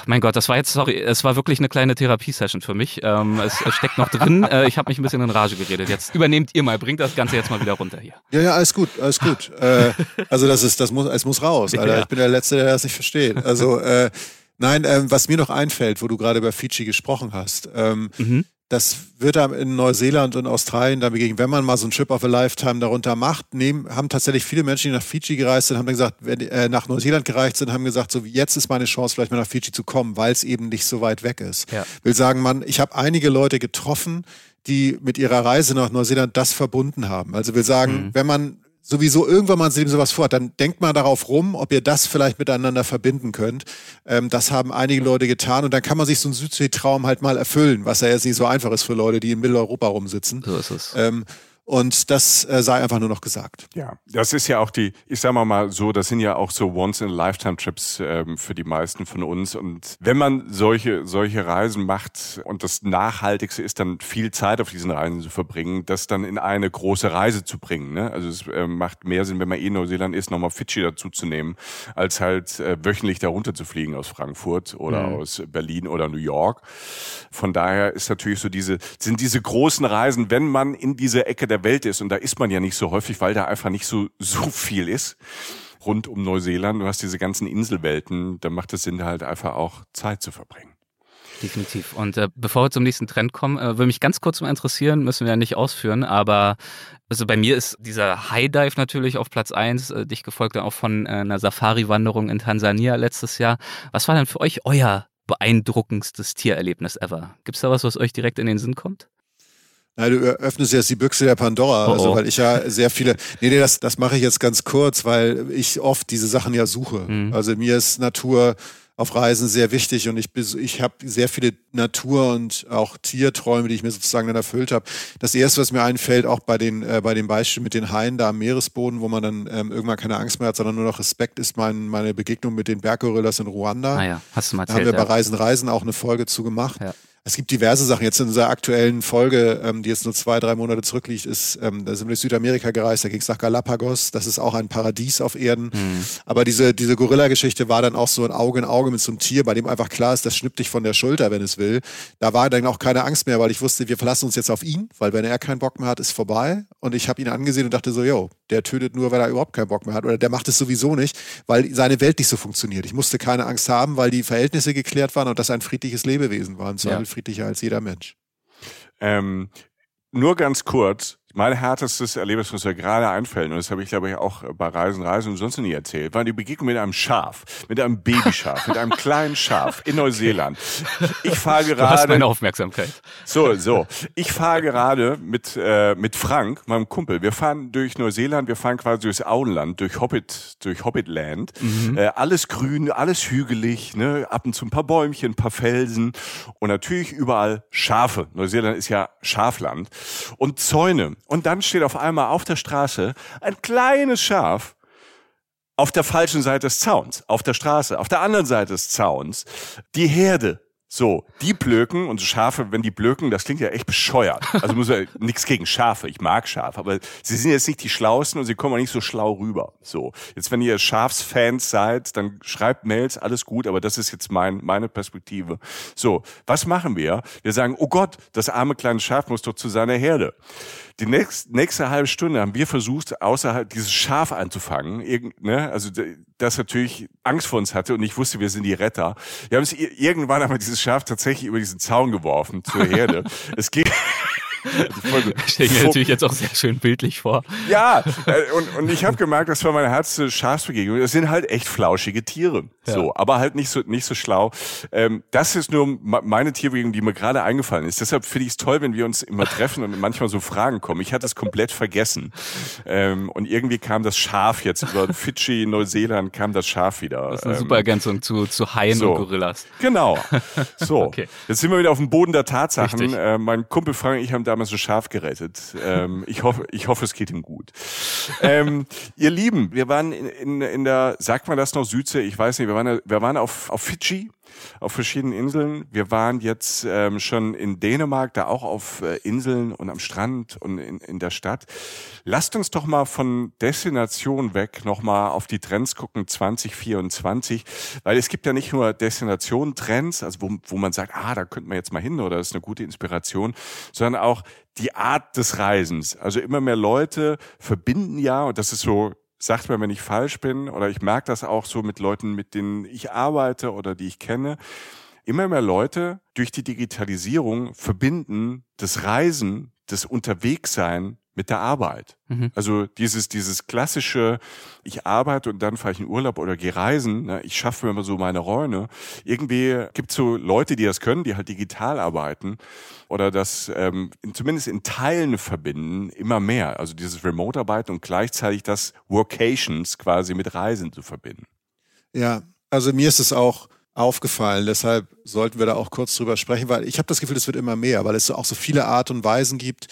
Mein Gott, das war jetzt, sorry, es war wirklich eine kleine Therapiesession für mich. Ähm, es, es steckt noch drin. Äh, ich habe mich ein bisschen in Rage geredet. Jetzt übernehmt ihr mal, bringt das Ganze jetzt mal wieder runter hier. ja, ja, alles gut, alles gut. [LAUGHS] äh, also das ist, das muss, es muss raus, Alter. Ja. Ich bin der Letzte, der das nicht versteht. Also, äh, nein, ähm, was mir noch einfällt, wo du gerade über Fidschi gesprochen hast, ähm, Mhm. Das wird in Neuseeland und Australien dann begegnen. Wenn man mal so ein Trip of a Lifetime darunter macht, nehmen, haben tatsächlich viele Menschen, die nach Fiji gereist sind, haben dann gesagt, wenn äh, nach Neuseeland gereist sind, haben gesagt, so jetzt ist meine Chance, vielleicht mal nach Fiji zu kommen, weil es eben nicht so weit weg ist. Ja. Will sagen, man, ich habe einige Leute getroffen, die mit ihrer Reise nach Neuseeland das verbunden haben. Also will sagen, wenn man sowieso irgendwann mal ins Leben sowas vorhat, dann denkt mal darauf rum, ob ihr das vielleicht miteinander verbinden könnt. Ähm, das haben einige Leute getan und dann kann man sich so einen Südsee-Traum halt mal erfüllen, was ja jetzt nicht so einfach ist für Leute, die in Mitteleuropa rumsitzen. So ist es. Ähm, und das äh, sei einfach nur noch gesagt. Ja, das ist ja auch die, ich sag mal mal so, das sind ja auch so Once-in-a-Lifetime-Trips ähm, für die meisten von uns. Und wenn man solche, solche Reisen macht und das Nachhaltigste ist dann viel Zeit auf diesen Reisen zu verbringen, das dann in eine große Reise zu bringen. Ne? Also es äh, macht mehr Sinn, wenn man eh in Neuseeland ist, nochmal Fidschi dazu zu nehmen, als halt äh, wöchentlich da runter zu fliegen aus Frankfurt oder aus Berlin oder New York. Von daher ist natürlich so diese, sind diese großen Reisen, wenn man in dieser Ecke der Welt ist, und da ist man ja nicht so häufig, weil da einfach nicht so, so viel ist, rund um Neuseeland, du hast diese ganzen Inselwelten, da macht es Sinn, halt einfach auch Zeit zu verbringen. Definitiv. Und äh, bevor wir zum nächsten Trend kommen, äh, würde mich ganz kurz mal interessieren, müssen wir ja nicht ausführen, aber also bei mir ist dieser High Dive natürlich auf Platz eins, äh, dich gefolgt dann auch von äh, einer Safari-Wanderung in Tansania letztes Jahr. Was war denn für euch euer beeindruckendstes Tiererlebnis ever? Gibt's da was, was euch direkt in den Sinn kommt? Nein, du öffnest jetzt die Büchse der Pandora, Oh, also oh. weil ich ja sehr viele. Nee, nee, das, das mache ich jetzt ganz kurz, weil ich oft diese Sachen ja suche. Mhm. Also mir ist Natur auf Reisen sehr wichtig und ich, ich habe sehr viele Natur- und auch Tierträume, die ich mir sozusagen dann erfüllt habe. Das erste, was mir einfällt, auch bei den, äh, bei dem Beispiel mit den Haien da am Meeresboden, wo man dann ähm, irgendwann keine Angst mehr hat, sondern nur noch Respekt, ist mein, meine Begegnung mit den Berggorillas in Ruanda. Naja, Ah hast du mal Da haben erzählt. wir bei ja. Reisen Reisen auch eine Folge zu gemacht. Ja. Es gibt diverse Sachen. Jetzt in unserer aktuellen Folge, ähm, die jetzt nur zwei, drei Monate zurückliegt, ist, ähm, da sind wir durch Südamerika gereist, da ging es nach Galapagos. Das ist auch ein Paradies auf Erden. Mhm. Aber diese, diese Gorilla-Geschichte war dann auch so ein Auge in Auge mit so einem Tier, bei dem einfach klar ist, das schnippt dich von der Schulter, wenn es will. Da war dann auch keine Angst mehr, weil ich wusste, wir verlassen uns jetzt auf ihn, weil wenn er keinen Bock mehr hat, ist vorbei. Und ich habe ihn angesehen und dachte so, yo, der tötet nur, weil er überhaupt keinen Bock mehr hat. Oder der macht es sowieso nicht, weil seine Welt nicht so funktioniert. Ich musste keine Angst haben, weil die Verhältnisse geklärt waren und das ein friedliches Lebewesen war. Im Zweifel. Friedlicher als jeder Mensch. Ähm, nur ganz kurz, mein härtestes Erlebnis, was mir gerade einfällt, und das habe ich, glaube ich, auch bei Reisen, Reisen und sonst nie erzählt, war die Begegnung mit einem Schaf, mit einem Babyschaf, mit einem kleinen Schaf in Neuseeland. Ich fahre Du hast gerade meine Aufmerksamkeit. so, so. Ich fahre gerade mit, äh, mit Frank, meinem Kumpel. Wir fahren durch Neuseeland, wir fahren quasi durchs Auenland, durch Hobbit, durch Hobbitland. Äh, alles grün, alles hügelig, ne? ab und zu ein paar Bäumchen, ein paar Felsen und natürlich überall Schafe. Neuseeland ist ja Schafland und Zäune. Und dann steht auf einmal auf der Straße ein kleines Schaf auf der falschen Seite des Zauns, auf der Straße, auf der anderen Seite des Zauns, die Herde. So, die blöken und Schafe, wenn die blöken, das klingt ja echt bescheuert. Also muss ja [LAUGHS] nichts gegen Schafe, ich mag Schafe, aber sie sind jetzt nicht die Schlausten und sie kommen auch nicht so schlau rüber. So, jetzt wenn ihr Schafsfans seid, dann schreibt Mails, alles gut, aber das ist jetzt mein, meine Perspektive. So, was machen wir? Wir sagen, oh Gott, das arme kleine Schaf muss doch zu seiner Herde. Die nächst, nächste halbe Stunde haben wir versucht, außerhalb dieses Schaf einzufangen. Irgend, ne? Also das natürlich Angst vor uns hatte und ich wusste, wir sind die Retter. Wir haben es ir- irgendwann haben wir dieses Schaf tatsächlich über diesen Zaun geworfen zur Herde. [LAUGHS] es ging. [LAUGHS] Ich stelle mir natürlich jetzt auch sehr schön bildlich vor. Ja, äh, und, und ich habe gemerkt, das war meine härteste Schafsbegegnung. Das sind halt echt flauschige Tiere. So, aber halt nicht so nicht so schlau. Ähm, das ist nur meine Tierbegegnung, die mir gerade eingefallen ist. Deshalb finde ich es toll, wenn wir uns immer treffen und manchmal so Fragen kommen. Ich hatte es komplett vergessen. Ähm, und irgendwie kam das Schaf jetzt über Fidschi, Neuseeland kam das Schaf wieder. Das ist eine Ähm, super Ergänzung zu, zu Haien so. und Gorillas. Genau. [LAUGHS] So, Okay. jetzt sind wir wieder auf dem Boden der Tatsachen. Äh, mein Kumpel Frank und ich haben damals ein Schaf gerettet. Ähm, ich hoffe, ich hoffe, es geht ihm gut. ähm, ihr Lieben, wir waren in, in, in der, sagt man das noch, Südsee? Ich weiß nicht, wir waren, wir waren auf, auf Fidschi. Auf verschiedenen Inseln. Wir waren jetzt ähm, schon in Dänemark, da auch auf äh, Inseln und am Strand und in, in der Stadt. Lasst uns doch mal von Destination weg nochmal auf die Trends gucken 2024, weil es gibt ja nicht nur Destination-Trends, also wo, wo man sagt, ah, da könnte man jetzt mal hin oder das ist eine gute Inspiration, sondern auch die Art des Reisens. Also immer mehr Leute verbinden ja, und das ist so sagt mir, wenn ich falsch bin, oder ich merke das auch so mit Leuten, mit denen ich arbeite oder die ich kenne, immer mehr Leute durch die Digitalisierung verbinden das Reisen, das Unterwegssein mit der Arbeit. Mhm. Also dieses, dieses klassische, ich arbeite und dann fahre ich in Urlaub oder gehe reisen, ne, ich schaffe mir immer so meine Räume. Irgendwie gibt es so Leute, die das können, die halt digital arbeiten oder das ähm, in, zumindest in Teilen verbinden, immer mehr. Also dieses Remote-Arbeiten und gleichzeitig das Workations quasi mit Reisen zu verbinden. Ja, also mir ist es auch aufgefallen, deshalb sollten wir da auch kurz drüber sprechen, weil ich habe das Gefühl, es wird immer mehr, weil es so auch so viele Art und Weisen gibt,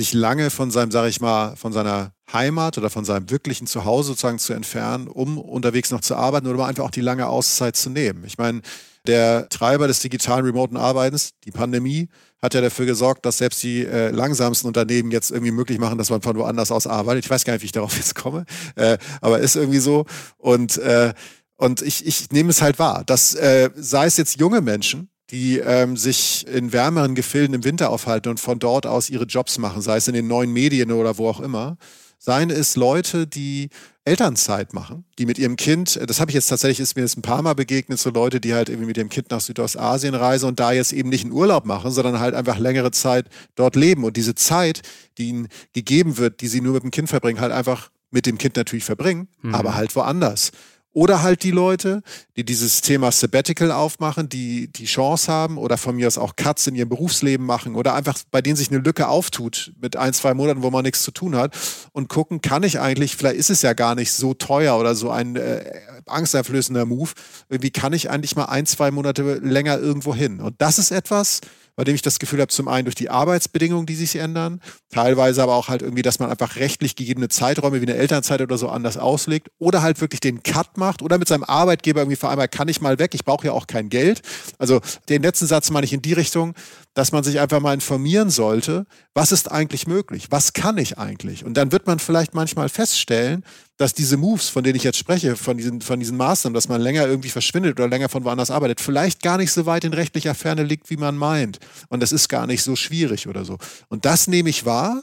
sich lange von seinem, sag ich mal, von seiner Heimat oder von seinem wirklichen Zuhause sozusagen zu entfernen, um unterwegs noch zu arbeiten oder einfach auch die lange Auszeit zu nehmen. Ich meine, der Treiber des digitalen remoten Arbeitens, die Pandemie, hat ja dafür gesorgt, dass selbst die äh, langsamsten Unternehmen jetzt irgendwie möglich machen, dass man von woanders aus arbeitet. Ich weiß gar nicht, wie ich darauf [LAUGHS] jetzt komme, äh, aber ist irgendwie so. Und, äh, und ich, ich nehme es halt wahr, dass äh, sei es jetzt junge Menschen, die ähm, sich in wärmeren Gefilden im Winter aufhalten und von dort aus ihre Jobs machen, sei es in den neuen Medien oder wo auch immer, seien es Leute, die Elternzeit machen, die mit ihrem Kind, das habe ich jetzt tatsächlich, ist mir jetzt ein paar Mal begegnet, so Leute, die halt irgendwie mit ihrem Kind nach Südostasien reisen und da jetzt eben nicht einen Urlaub machen, sondern halt einfach längere Zeit dort leben. Und diese Zeit, die ihnen gegeben wird, die sie nur mit dem Kind verbringen, halt einfach mit dem Kind natürlich verbringen, Mhm. aber halt woanders. Oder halt die Leute, die dieses Thema Sabbatical aufmachen, die die Chance haben oder von mir aus auch Cuts in ihrem Berufsleben machen oder einfach bei denen sich eine Lücke auftut mit ein, zwei Monaten, wo man nichts zu tun hat und gucken, kann ich eigentlich, vielleicht ist es ja gar nicht so teuer oder so ein äh, angsteinflößender Move, wie kann ich eigentlich mal ein, zwei Monate länger irgendwo hin? Und das ist etwas, bei dem ich das Gefühl habe, zum einen durch die Arbeitsbedingungen, die sich ändern, teilweise aber auch halt irgendwie, dass man einfach rechtlich gegebene Zeiträume wie eine Elternzeit oder so anders auslegt oder halt wirklich den Cut macht oder mit seinem Arbeitgeber irgendwie vereinbart, kann ich mal weg, ich brauche ja auch kein Geld. Also den letzten Satz meine ich in die Richtung, dass man sich einfach mal informieren sollte, was ist eigentlich möglich, was kann ich eigentlich? Und dann wird man vielleicht manchmal feststellen, dass diese Moves, von denen ich jetzt spreche, von diesen, von diesen Maßnahmen, dass man länger irgendwie verschwindet oder länger von woanders arbeitet, vielleicht gar nicht so weit in rechtlicher Ferne liegt, wie man meint. Und das ist gar nicht so schwierig oder so. Und das nehme ich wahr.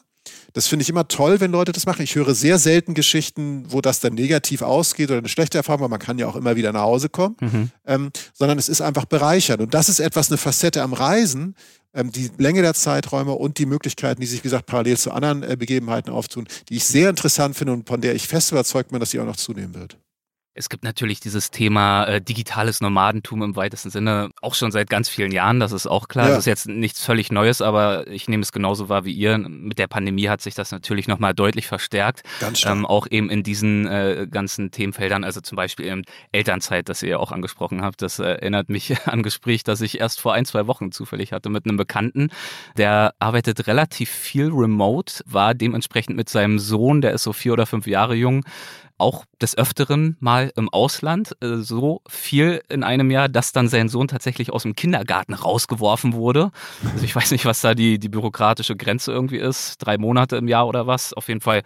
Das finde ich immer toll, wenn Leute das machen. Ich höre sehr selten Geschichten, wo das dann negativ ausgeht oder eine schlechte Erfahrung, weil man kann ja auch immer wieder nach Hause kommen, mhm. ähm, sondern es ist einfach bereichernd. Und das ist etwas, eine Facette am Reisen, ähm, die Länge der Zeiträume und die Möglichkeiten, die sich, wie gesagt, parallel zu anderen äh, Begebenheiten auftun, die ich sehr interessant finde und von der ich fest überzeugt bin, dass sie auch noch zunehmen wird. Es gibt natürlich dieses Thema äh, digitales Nomadentum im weitesten Sinne auch schon seit ganz vielen Jahren, das ist auch klar. Ja. Das ist jetzt nichts völlig Neues, aber ich nehme es genauso wahr wie ihr. Mit der Pandemie hat sich das natürlich nochmal deutlich verstärkt. Ganz stark. Ähm, auch eben in diesen äh, ganzen Themenfeldern, also zum Beispiel eben Elternzeit, das ihr ja auch angesprochen habt. Das äh, erinnert mich [LAUGHS] an Gespräch, das ich erst vor ein, zwei Wochen zufällig hatte mit einem Bekannten. Der arbeitet relativ viel remote, war dementsprechend mit seinem Sohn, der ist so vier oder fünf Jahre jung, auch des Öfteren mal im Ausland, äh, so viel in einem Jahr, dass dann sein Sohn tatsächlich aus dem Kindergarten rausgeworfen wurde. Also ich weiß nicht, was da die, die bürokratische Grenze irgendwie ist, drei Monate im Jahr oder was. Auf jeden Fall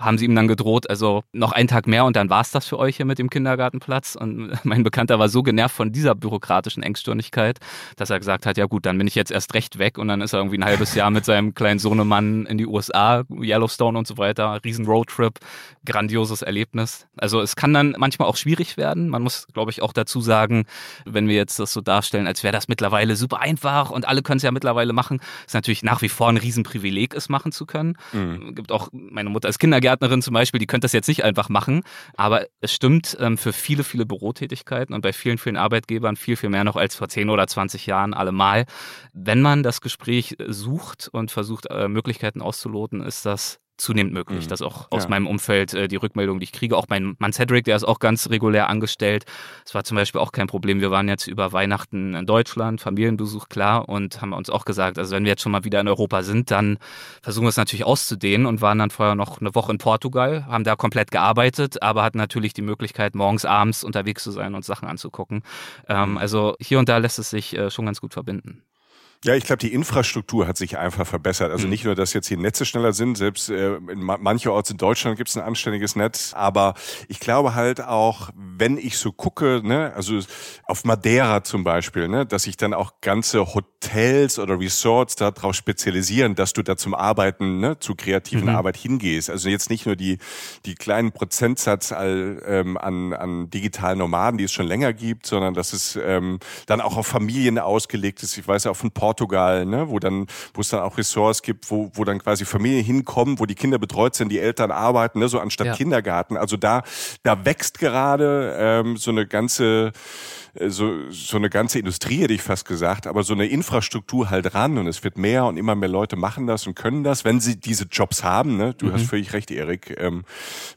haben sie ihm dann gedroht, also noch einen Tag mehr und dann war es das für euch hier mit dem Kindergartenplatz. Und [LAUGHS] mein Bekannter war so genervt von dieser bürokratischen Engstirnigkeit, dass er gesagt hat, ja gut, dann bin ich jetzt erst recht weg und dann ist er irgendwie ein halbes Jahr mit seinem kleinen Sohnemann in die USA, Yellowstone und so weiter, riesen Roadtrip, grandioses Erlebnis. Also es kann dann manchmal auch schwierig werden. Man muss, glaube ich, auch dazu sagen, wenn wir jetzt das so darstellen, als wäre das mittlerweile super einfach und alle können es ja mittlerweile machen, ist natürlich nach wie vor ein Riesenprivileg, es machen zu können. Mhm. Gibt auch, meine Mutter ist Kindergärtnerin, Kindergärtnerin zum Beispiel, die könnte das jetzt nicht einfach machen. Aber es stimmt ähm, für viele, viele Bürotätigkeiten und bei vielen, vielen Arbeitgebern viel, viel mehr noch als vor 10 oder 20 Jahren allemal. Wenn man das Gespräch sucht und versucht, äh, Möglichkeiten auszuloten, ist das zunehmend möglich. Mhm. Das ist auch aus ja. meinem Umfeld äh, die Rückmeldung, die ich kriege. Auch mein Mann Cedric, der ist auch ganz regulär angestellt. Es war zum Beispiel auch kein Problem. Wir waren jetzt über Weihnachten in Deutschland, Familienbesuch klar und haben uns auch gesagt, also wenn wir jetzt schon mal wieder in Europa sind, dann versuchen wir es natürlich auszudehnen und waren dann vorher noch eine Woche in Portugal, haben da komplett gearbeitet, aber hatten natürlich die Möglichkeit, morgens, abends unterwegs zu sein und Sachen anzugucken. Ähm, mhm. also hier und da lässt es sich äh, schon ganz gut verbinden. Ja, ich glaube, die Infrastruktur hat sich einfach verbessert. Also mhm. nicht nur, dass jetzt die Netze schneller sind, selbst äh, in mancherorts in Deutschland gibt es ein anständiges Netz, aber ich glaube halt auch, wenn ich so gucke, ne, also auf Madeira zum Beispiel, ne, dass sich dann auch ganze Hotels oder Resorts darauf spezialisieren, dass du da zum Arbeiten, ne, zu kreativen mhm. Arbeit hingehst. Also jetzt nicht nur die die kleinen Prozentsatz all, ähm, an an digitalen Nomaden, die es schon länger gibt, sondern dass es ähm, dann auch auf Familien ausgelegt ist. Ich weiß ja, auf ein Portugal, ne, wo dann, wo es dann auch Ressorts gibt, wo, wo dann quasi Familien hinkommen, wo die Kinder betreut sind, die Eltern arbeiten, ne, so anstatt ja. Kindergarten. Also da, da wächst gerade ähm, so eine ganze äh, so, so eine ganze Industrie, hätte ich fast gesagt, aber so eine Infrastruktur halt ran und es wird mehr und immer mehr Leute machen das und können das, wenn sie diese Jobs haben. Ne? Du mhm. hast völlig recht, Erik. Ähm,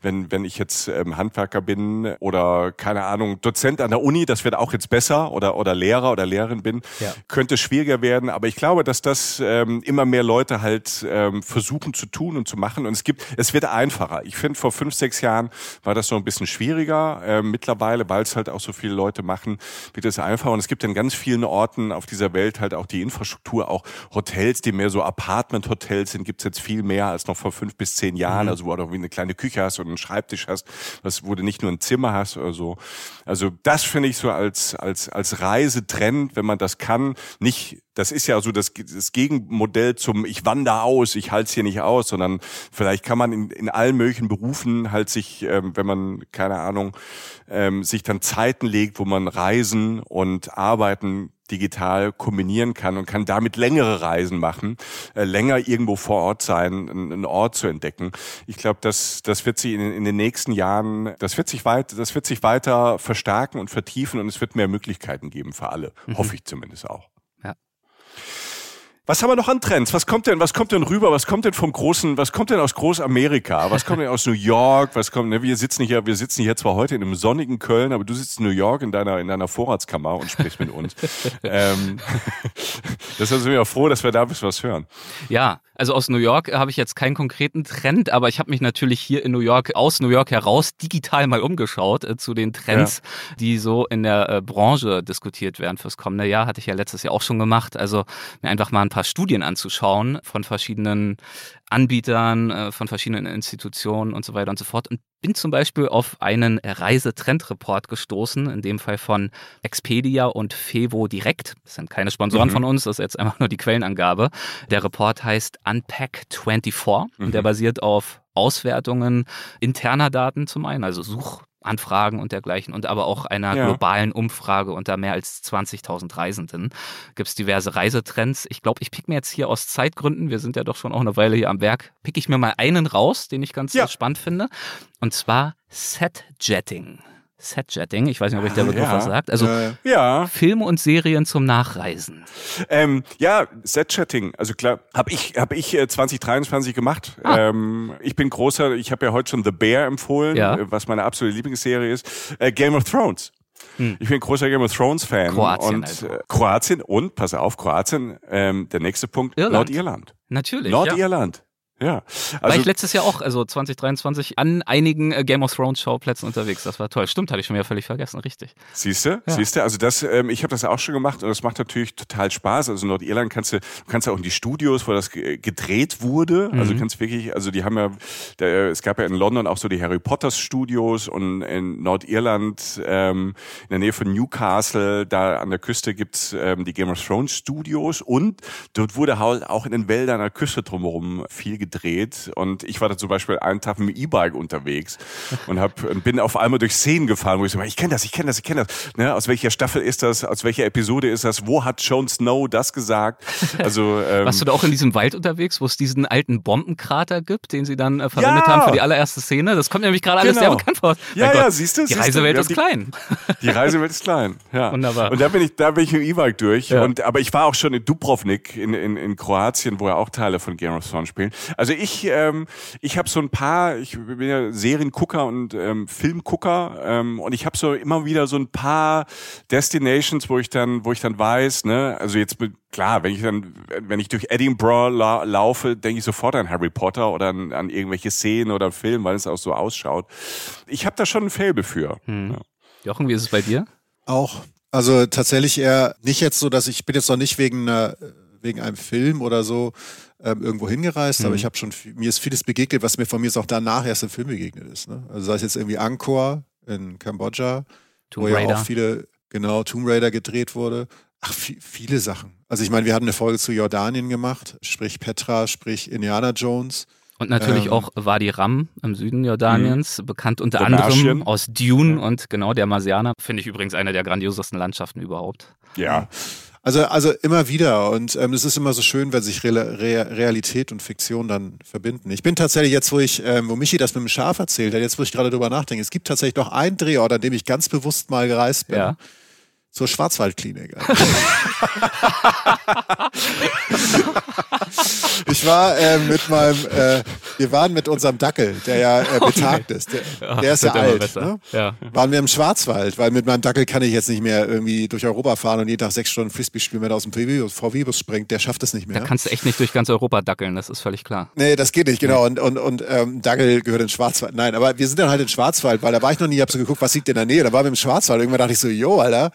wenn, wenn ich jetzt ähm, Handwerker bin oder keine Ahnung, Dozent an der Uni, das wird auch jetzt besser oder, oder Lehrer oder Lehrerin bin, ja. könnte schwieriger werden. Aber ich glaube, dass das ähm, immer mehr Leute halt ähm, versuchen zu tun und zu machen. Und es gibt, es wird einfacher. Ich finde, vor fünf, sechs Jahren war das so ein bisschen schwieriger. Äh, mittlerweile, weil es halt auch so viele Leute machen, wird es einfacher. Und es gibt in ganz vielen Orten auf dieser Welt halt auch die Infrastruktur, auch Hotels, die mehr so Apartment-Hotels sind, gibt es jetzt viel mehr als noch vor fünf bis zehn Jahren. Mhm. Also wo du wie eine kleine Küche hast und einen Schreibtisch hast, was, wo du nicht nur ein Zimmer hast oder so. Also das finde ich so als, als, als Reisetrend, wenn man das kann, nicht das ist ja so das, das Gegenmodell zum ich wandere aus, ich halte es hier nicht aus, sondern vielleicht kann man in, in allen möglichen Berufen halt sich, ähm, wenn man, keine Ahnung, ähm, sich dann Zeiten legt, wo man Reisen und Arbeiten digital kombinieren kann und kann damit längere Reisen machen, äh, länger irgendwo vor Ort sein, einen Ort zu entdecken. Ich glaube, das, das wird sich in, in, den nächsten Jahren, das wird sich weit, das wird sich weiter verstärken und vertiefen und es wird mehr Möglichkeiten geben für alle. Mhm. Hoffe ich zumindest auch. Was haben wir noch an Trends? Was kommt denn, was kommt denn rüber? Was kommt denn vom großen, was kommt denn aus Großamerika? Was kommt denn aus New York? Was kommt, ne, wir sitzen hier, wir sitzen hier zwar heute in einem sonnigen Köln, aber du sitzt in New York in deiner, in deiner Vorratskammer und sprichst mit uns. [LAUGHS] ähm, [LAUGHS] deshalb sind wir ja froh, dass wir da ein bisschen was hören. Ja, also aus New York habe ich jetzt keinen konkreten Trend, aber ich habe mich natürlich hier in New York, aus New York heraus, digital mal umgeschaut äh, zu den Trends, ja. die so in der äh, Branche diskutiert werden fürs kommende Jahr. Hatte ich ja letztes Jahr auch schon gemacht. Also mir einfach mal ein paar Studien anzuschauen von verschiedenen Anbietern, äh, von verschiedenen Institutionen und so weiter und so fort. Und bin zum Beispiel auf einen Reisetrendreport gestoßen, in dem Fall von Expedia und Fevo Direkt. Das sind keine Sponsoren mhm. von uns, das ist jetzt einfach nur die Quellenangabe. Der Report heißt Unpack24 mhm. und der mhm. basiert auf Auswertungen interner Daten zum einen, also Such Anfragen und dergleichen und aber auch einer ja. globalen Umfrage unter mehr als 20.000 Reisenden gibt es diverse Reisetrends. Ich glaube, ich pick mir jetzt hier aus Zeitgründen, wir sind ja doch schon auch eine Weile hier am Werk, pick ich mir mal einen raus, den ich ganz ja. spannend finde. Und zwar Setjetting. Setjetting, ich weiß nicht, ob ich der Begriff ja. was sagt. Also ja. Filme und Serien zum Nachreisen. Ähm, ja, Setjetting, also klar, habe ich habe ich 2023 äh, gemacht. Ah. Ähm, ich bin großer, ich habe ja heute schon The Bear empfohlen, ja. Äh, was meine absolute Lieblingsserie ist. Äh, Game of Thrones. Hm. Ich bin großer Game of Thrones Fan Kroatien und also. äh, Kroatien und pass auf Kroatien. Ähm, der nächste Punkt Irland. Nordirland. Natürlich. Nordirland. Ja. Also, war ich letztes Jahr auch, also 2023, an einigen äh, Game of Thrones Schauplätzen unterwegs. Das war toll. Stimmt, hatte ich schon wieder völlig vergessen, richtig. Siehst du? Ja. Siehst du? Also das, ähm, ich habe das auch schon gemacht und das macht natürlich total Spaß. Also Nordirland kannst du, du kannst auch in die Studios, wo das gedreht wurde. Also mhm. Also du kannst wirklich, also die haben ja, der, es gab ja in London auch so die Harry Potter Studios und in Nordirland, ähm, in der Nähe von Newcastle, da an der Küste gibt's ähm, die Game of Thrones Studios und dort wurde halt auch in den Wäldern an der Küste drumherum viel gedreht und ich war da zum Beispiel einen Tag mit dem E-Bike unterwegs und hab, bin auf einmal durch Szenen gefahren, wo ich so, ich kenne das, ich kenne das, ich kenne das. Ne? Aus welcher Staffel ist das? Aus welcher Episode ist das? Wo hat Jon Snow das gesagt? Also ähm, Warst du da auch in diesem Wald unterwegs, wo es diesen alten Bombenkrater gibt, den sie dann äh, verwendet ja. haben für die allererste Szene? Das kommt nämlich gerade alles genau. sehr bekannt vor. Ja, Gott, ja, siehst du? Die Reisewelt ist die, klein. Die Reisewelt ist klein, ja. Wunderbar. Und da bin ich, da bin ich mit dem E-Bike durch. Ja. Und, aber ich war auch schon in Dubrovnik in, in, in Kroatien, wo ja auch Teile von Game of Thrones spielen. Also ich äh, ähm, ich habe so ein paar, ich bin ja Seriengucker und ähm, Filmgucker ähm, und ich habe so immer wieder so ein paar Destinations, wo ich dann, wo ich dann weiß, ne, also jetzt mit, klar, wenn ich dann, wenn ich durch Edinburgh la laufe, denke ich sofort an Harry Potter oder an, an irgendwelche Szenen oder Filme, weil es auch so ausschaut. Ich habe da schon ein Faible für. Hm. Ja. Jochen, wie ist es bei dir? Auch. Also tatsächlich eher nicht jetzt so, dass ich bin jetzt noch nicht wegen einer, wegen einem Film oder so ähm, irgendwo hingereist, mhm. aber ich habe schon, mir ist vieles begegnet, was mir von mir ist auch danach erst im Film begegnet ist. Ne? Also sei es jetzt irgendwie Angkor in Kambodscha, Tomb wo Raider. ja auch viele, genau, Tomb Raider gedreht wurde. Ach, viele Sachen. Also ich meine, wir hatten eine Folge zu Jordanien gemacht, sprich Petra, sprich Indiana Jones. Und natürlich ähm, auch Wadi Ram im Süden Jordaniens, mh. bekannt unter anderem aus Dune und genau der Marsianer. Finde ich übrigens eine der grandiosesten Landschaften überhaupt. Ja, also, also immer wieder. Und ähm, es ist immer so schön, wenn sich Re Re Realität und Fiktion dann verbinden. Ich bin tatsächlich jetzt, wo ich, ähm, wo Michi das mit dem Schaf erzählt hat, jetzt wo ich gerade drüber nachdenke, es gibt tatsächlich noch einen Drehort, an dem ich ganz bewusst mal gereist bin. Ja zur Schwarzwaldklinik. [LAUGHS] ich war äh, mit meinem, äh, wir waren mit unserem Dackel, der ja äh, betagt ist. Der, der ist ja alt. Ne? Ja. Waren wir im Schwarzwald, weil mit meinem Dackel kann ich jetzt nicht mehr irgendwie durch Europa fahren und jeden Tag sechs Stunden Frisbee spielen, wenn er aus dem VW-Bus springt. Der schafft das nicht mehr. Da kannst du echt nicht durch ganz Europa dackeln, das ist völlig klar. Nee, das geht nicht, genau. Und, und, und ähm, Dackel gehört in Schwarzwald. Nein, aber wir sind dann halt in Schwarzwald, weil da war ich noch nie, ich hab so geguckt, was liegt in der Nähe. Da waren wir im Schwarzwald. Irgendwann dachte ich so, jo, Alter,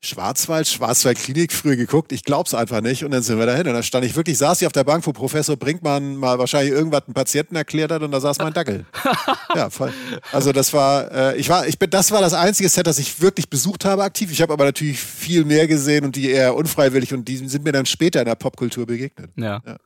Schwarzwald, Schwarzwaldklinik früher geguckt, ich glaub's einfach nicht. Und dann sind wir dahin. Und dann stand ich wirklich, saß ich auf der Bank, wo Professor Brinkmann mal wahrscheinlich irgendwas einem Patienten erklärt hat und da saß mein Dackel. [LAUGHS] ja, voll. Also das war, äh, ich war, ich bin, das war das einzige Set, das ich wirklich besucht habe aktiv. Ich habe aber natürlich viel mehr gesehen und die eher unfreiwillig und die sind mir dann später in der Popkultur begegnet. ja. ja.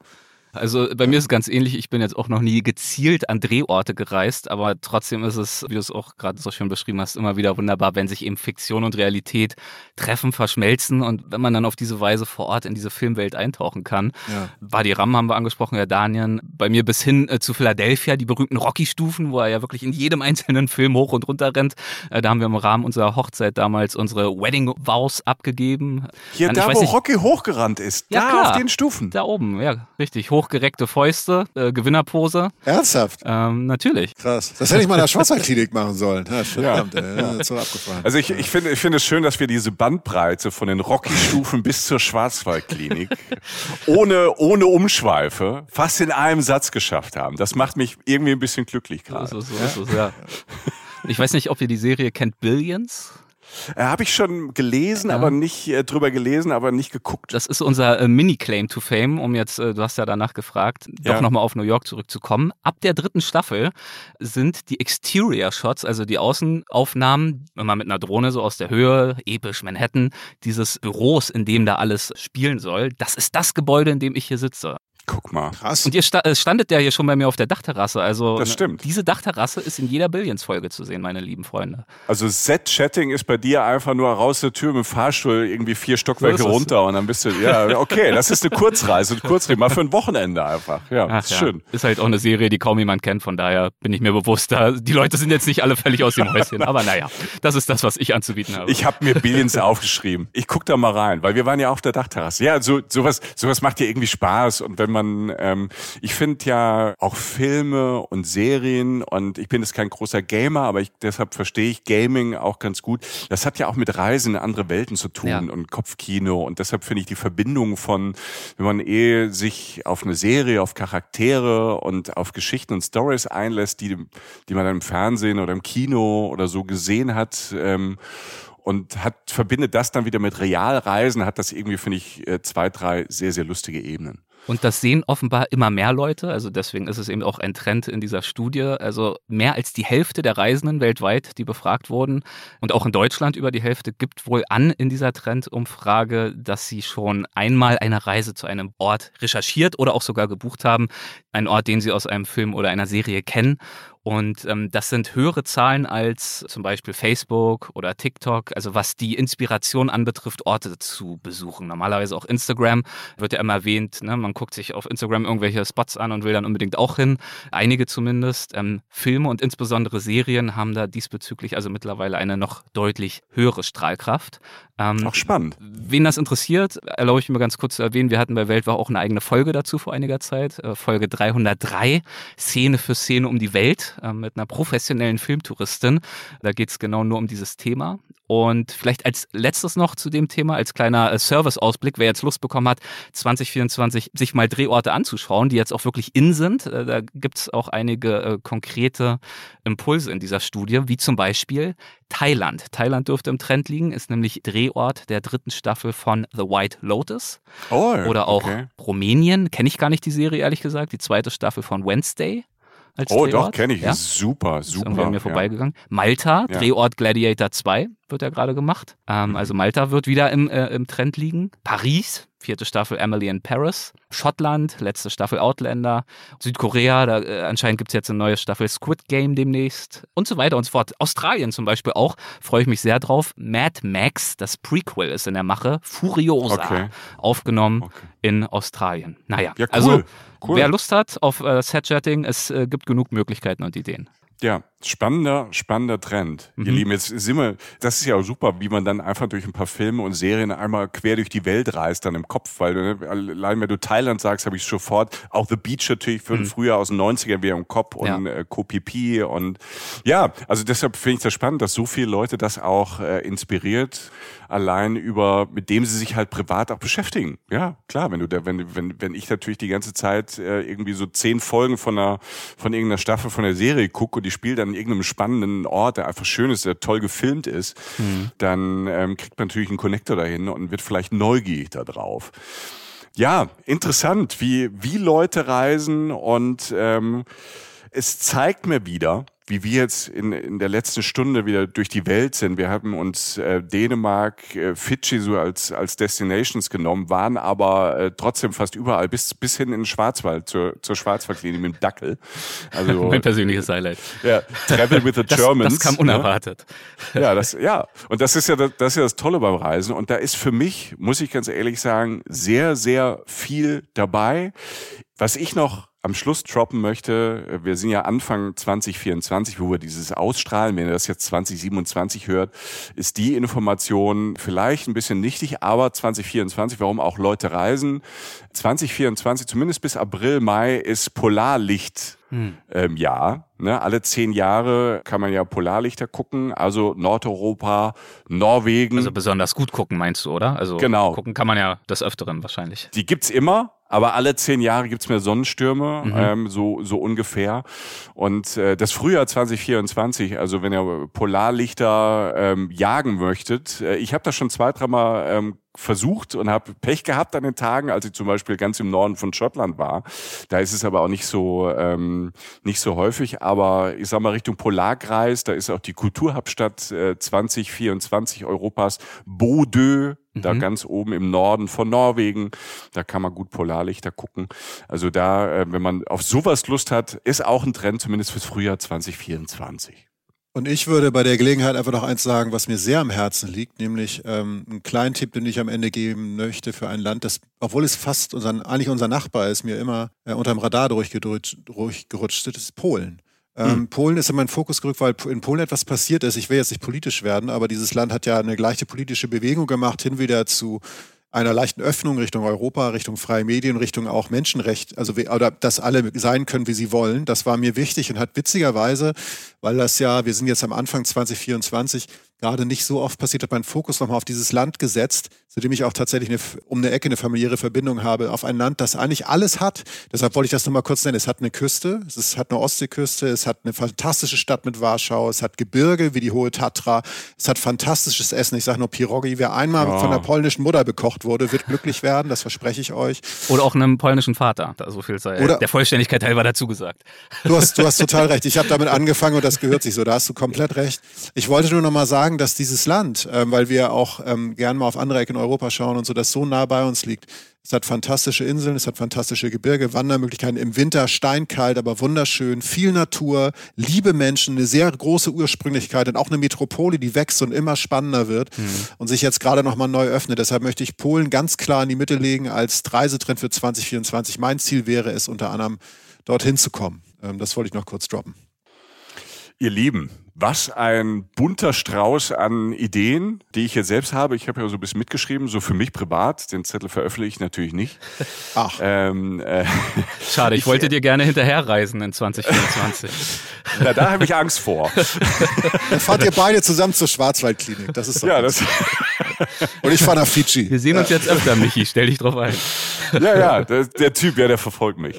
Also bei mir ist es ganz ähnlich. Ich bin jetzt auch noch nie gezielt an Drehorte gereist, aber trotzdem ist es, wie du es auch gerade so schön beschrieben hast, immer wieder wunderbar, wenn sich eben Fiktion und Realität treffen, verschmelzen und wenn man dann auf diese Weise vor Ort in diese Filmwelt eintauchen kann. Ja. Badi Ram haben wir angesprochen, Herr Daniel. Bei mir bis hin äh, zu Philadelphia, die berühmten Rocky-Stufen, wo er ja wirklich in jedem [LAUGHS] einzelnen Film hoch und runter rennt. Äh, da haben wir im Rahmen unserer Hochzeit damals unsere Wedding Vows abgegeben. Hier, Dann, da wo nicht, Rocky hochgerannt ist, ja, da klar, auf den Stufen. Da oben, ja, richtig. Hochgereckte Fäuste, äh, Gewinnerpose. Ernsthaft? Ähm, natürlich. Krass. Das hätte ich mal in der [LAUGHS] Schwarzwaldklinik machen sollen. Ja, verdammt, ja. Ja, so Also ich, ich finde ich finde es schön, dass wir diese Bandbreite von den Rocky-Stufen bis zur Schwarzwaldklinik [LAUGHS] ohne, ohne Umschweife fast in einem Satz geschafft haben. Das macht mich irgendwie ein bisschen glücklich gerade. So, so, so, so, ja. Ich weiß nicht, ob ihr die Serie kennt, Billions? Äh, Habe ich schon gelesen, ja. aber nicht äh, drüber gelesen, aber nicht geguckt. Das ist unser äh, Mini-Claim to Fame, um jetzt, äh, du hast ja danach gefragt, ja. doch nochmal auf New York zurückzukommen. Ab der dritten Staffel sind die Exterior-Shots, also die Außenaufnahmen, wenn man mit einer Drohne so aus der Höhe, episch Manhattan, dieses Büros, in dem da alles spielen soll, das ist das Gebäude, in dem ich hier sitze. Guck mal. Krass. Und ihr sta standet ja hier schon bei mir auf der Dachterrasse. Also das stimmt. diese Dachterrasse ist in jeder Billions-Folge zu sehen, meine lieben Freunde. Also Set-Chatting ist bei dir einfach nur raus der Tür mit dem Fahrstuhl irgendwie vier Stockwerke so runter und dann bist du, ja, okay, das ist eine Kurzreise, ein Kurzreise, mal für ein Wochenende einfach. Ja, Ach, ist ja. schön. Ist halt auch eine Serie, die kaum jemand kennt, von daher bin ich mir bewusst, da, die Leute sind jetzt nicht alle völlig aus dem Häuschen, [LAUGHS] aber naja, das ist das, was ich anzubieten habe. Ich habe mir Billions aufgeschrieben. Ich guck da mal rein, weil wir waren ja auf der Dachterrasse. Ja, so, sowas, sowas macht ja irgendwie Spaß und wenn man ähm, ich finde ja auch Filme und Serien und ich bin jetzt kein großer Gamer, aber ich, deshalb verstehe ich Gaming auch ganz gut. Das hat ja auch mit Reisen in andere Welten zu tun ja. und Kopfkino und deshalb finde ich die Verbindung von, wenn man eh sich auf eine Serie, auf Charaktere und auf Geschichten und Stories einlässt, die, die man dann im Fernsehen oder im Kino oder so gesehen hat, ähm, und hat verbindet das dann wieder mit Realreisen, hat das irgendwie, finde ich, äh, zwei, drei sehr, sehr lustige Ebenen. Und das sehen offenbar immer mehr Leute. Also deswegen ist es eben auch ein Trend in dieser Studie. Also mehr als die Hälfte der Reisenden weltweit, die befragt wurden und auch in Deutschland über die Hälfte, gibt wohl an in dieser Trendumfrage, dass sie schon einmal eine Reise zu einem Ort recherchiert oder auch sogar gebucht haben. Ein Ort, den sie aus einem Film oder einer Serie kennen. Und ähm, das sind höhere Zahlen als zum Beispiel Facebook oder TikTok, also was die Inspiration anbetrifft, Orte zu besuchen. Normalerweise auch Instagram wird ja immer erwähnt, ne? man guckt sich auf Instagram irgendwelche Spots an und will dann unbedingt auch hin. Einige zumindest. Ähm, Filme und insbesondere Serien haben da diesbezüglich also mittlerweile eine noch deutlich höhere Strahlkraft. Ähm, auch spannend. Wen das interessiert, erlaube ich mir ganz kurz zu erwähnen, wir hatten bei Weltwach auch eine eigene Folge dazu vor einiger Zeit, äh, Folge 303, Szene für Szene um die Welt äh, mit einer professionellen Filmtouristin. Da geht es genau nur um dieses Thema. Und vielleicht als letztes noch zu dem Thema, als kleiner äh, Serviceausblick, wer jetzt Lust bekommen hat, 2024 sich mal Drehorte anzuschauen, die jetzt auch wirklich in sind. Äh, da gibt es auch einige äh, konkrete Impulse in dieser Studie, wie zum Beispiel Thailand. Thailand dürfte im Trend liegen, ist nämlich Drehort der dritten Staffel von The White Lotus. Oh, Oder auch okay. Rumänien, kenne ich gar nicht die Serie, ehrlich gesagt. Die zweite Staffel von Wednesday als oh, Drehort. doch, kenne ich. Ja? Super, super. Ist an mir vorbeigegangen. Malta, ja. Drehort Gladiator 2 wird ja gerade gemacht. Ähm, mhm. Also Malta wird wieder im, äh, im Trend liegen. Paris, vierte Staffel Emily in Paris. Schottland, letzte Staffel Outlander. Südkorea, da, äh, anscheinend gibt es jetzt eine neue Staffel Squid Game demnächst. Und so weiter und so fort. Australien zum Beispiel auch, freue ich mich sehr drauf. Mad Max, das Prequel ist in der Mache. Furiosa, okay. aufgenommen okay. in Australien. Naja, ja, cool. also cool. wer Lust hat auf äh, Set-Chatting, es äh, gibt genug Möglichkeiten und Ideen. Ja, spannender, spannender Trend. Mhm. Ihr Lieben, jetzt sind wir, das ist ja auch super, wie man dann einfach durch ein paar Filme und Serien einmal quer durch die Welt reist, dann im Kopf, weil ne, allein wenn du Thailand sagst, habe ich sofort, auch The Beach natürlich für mhm. früher aus den 90ern wieder im Kopf und ja. äh, Kopipi und ja, also deshalb finde ich das spannend, dass so viele Leute das auch äh, inspiriert, allein über, mit dem sie sich halt privat auch beschäftigen. Ja, klar, wenn du da, wenn, wenn, wenn ich natürlich die ganze Zeit äh, irgendwie so zehn Folgen von einer, von irgendeiner Staffel von der Serie gucke und die spielt dann in irgendeinem spannenden Ort, der einfach schön ist, der toll gefilmt ist, mhm. dann ähm, kriegt man natürlich einen Connector dahin und wird vielleicht neugierig da drauf. Ja, interessant, wie, wie Leute reisen und ähm, es zeigt mir wieder, wie wir jetzt in, in der letzten Stunde wieder durch die Welt sind. Wir haben uns äh, Dänemark, äh, Fidschi so als, als Destinations genommen, waren aber äh, trotzdem fast überall bis, bis hin in den Schwarzwald, zur, zur Schwarzwaldklinik mit dem Dackel. Also, [LAUGHS] mein persönliches Highlight. Ja, Travel with the das, Germans. Das kam ne? unerwartet. Ne? Ja, das, ja. Und das ist ja das, das ist ja das Tolle beim Reisen. Und da ist für mich, muss ich ganz ehrlich sagen, sehr, sehr viel dabei. Was ich noch am Schluss droppen möchte, wir sind ja Anfang 2024, wo wir dieses ausstrahlen, wenn ihr das jetzt 2027 hört, ist die Information vielleicht ein bisschen nichtig, aber 2024, warum auch Leute reisen. 2024, zumindest bis April, Mai, ist Polarlicht hm. ähm, Jahr. Ne? Alle zehn Jahre kann man ja Polarlichter gucken, also Nordeuropa, Norwegen. Also besonders gut gucken, meinst du, oder? Also genau. gucken kann man ja des Öfteren wahrscheinlich. Die gibt's immer, aber alle zehn Jahre gibt's mehr Sonnenstürme, mhm. ähm, so, so ungefähr. Und äh, das Frühjahr 2024, also wenn ihr Polarlichter ähm, jagen möchtet, äh, ich habe das schon zwei, dreimal ähm, versucht und habe Pech gehabt an den Tagen, als ich zum Beispiel ganz im Norden von Schottland war. Da ist es aber auch nicht so ähm, nicht so häufig. Aber ich sag mal Richtung Polarkreis, da ist auch die Kulturhauptstadt äh, 2024 Europas, Bodø, da mhm. ganz oben im Norden von Norwegen. Da kann man gut Polarlichter gucken. Also da, äh, wenn man auf sowas Lust hat, ist auch ein Trend, zumindest fürs Frühjahr 2024. Und ich würde bei der Gelegenheit einfach noch eins sagen, was mir sehr am Herzen liegt, nämlich ähm, einen kleinen Tipp, den ich am Ende geben möchte für ein Land, das, obwohl es fast unseren, eigentlich unser Nachbar ist, mir immer äh, unterm Radar durchgerutscht, durchgerutscht ist, ist Polen. Ähm, hm. Polen ist in meinen Fokus gerückt, weil in Polen etwas passiert ist. Ich will jetzt nicht politisch werden, aber dieses Land hat ja eine gleiche politische Bewegung gemacht, hin wieder zu einer leichten Öffnung Richtung Europa, Richtung freie Medien, Richtung auch Menschenrecht, also oder dass alle sein können, wie sie wollen. Das war mir wichtig und hat witzigerweise, weil das ja, wir sind jetzt am Anfang 2024, gerade nicht so oft passiert, hat meinen Fokus nochmal auf dieses Land gesetzt, zu dem ich auch tatsächlich eine, um eine Ecke eine familiäre Verbindung habe, auf ein Land, das eigentlich alles hat. Deshalb wollte ich das nochmal kurz nennen. Es hat eine Küste, es hat eine Ostseeküste, es hat eine fantastische Stadt mit Warschau, es hat Gebirge wie die Hohe Tatra, es hat fantastisches Essen. Ich sage nur Pirogi. Wer einmal oh. von der polnischen Mutter bekocht wurde, wird glücklich werden, das verspreche ich euch. Oder auch einem polnischen Vater, da so viel sei Oder, der Vollständigkeit halber dazu gesagt. Du hast, du hast [LAUGHS] total recht. Ich habe damit angefangen und das gehört sich so. Da hast du komplett recht. Ich wollte nur nochmal sagen, dass dieses Land, ähm, weil wir auch ähm, gern mal auf andere Ecken Europa schauen und so, das so nah bei uns liegt. Es hat fantastische Inseln, es hat fantastische Gebirge, Wandermöglichkeiten im Winter, steinkalt, aber wunderschön, viel Natur, liebe Menschen, eine sehr große Ursprünglichkeit und auch eine Metropole, die wächst und immer spannender wird mhm. und sich jetzt gerade nochmal neu öffnet. Deshalb möchte ich Polen ganz klar in die Mitte legen als Reisetrend für 2024. Mein Ziel wäre es unter anderem, dorthin zu kommen. Ähm, das wollte ich noch kurz droppen. Ihr Lieben, was ein bunter Strauß an Ideen, die ich jetzt selbst habe. Ich habe ja so ein bisschen mitgeschrieben, so für mich privat. Den Zettel veröffentliche ich natürlich nicht. Ach. Ähm, äh, Schade, ich, ich wollte dir gerne hinterherreisen in 2024. [LAUGHS] Na, da habe ich Angst vor. Dann fahrt ihr beide zusammen zur Schwarzwaldklinik. Das ist ja, das Und ich fahre nach Fidschi. Wir sehen uns jetzt öfter, Michi. Stell dich drauf ein. Ja, ja, der, der Typ, ja, der verfolgt mich.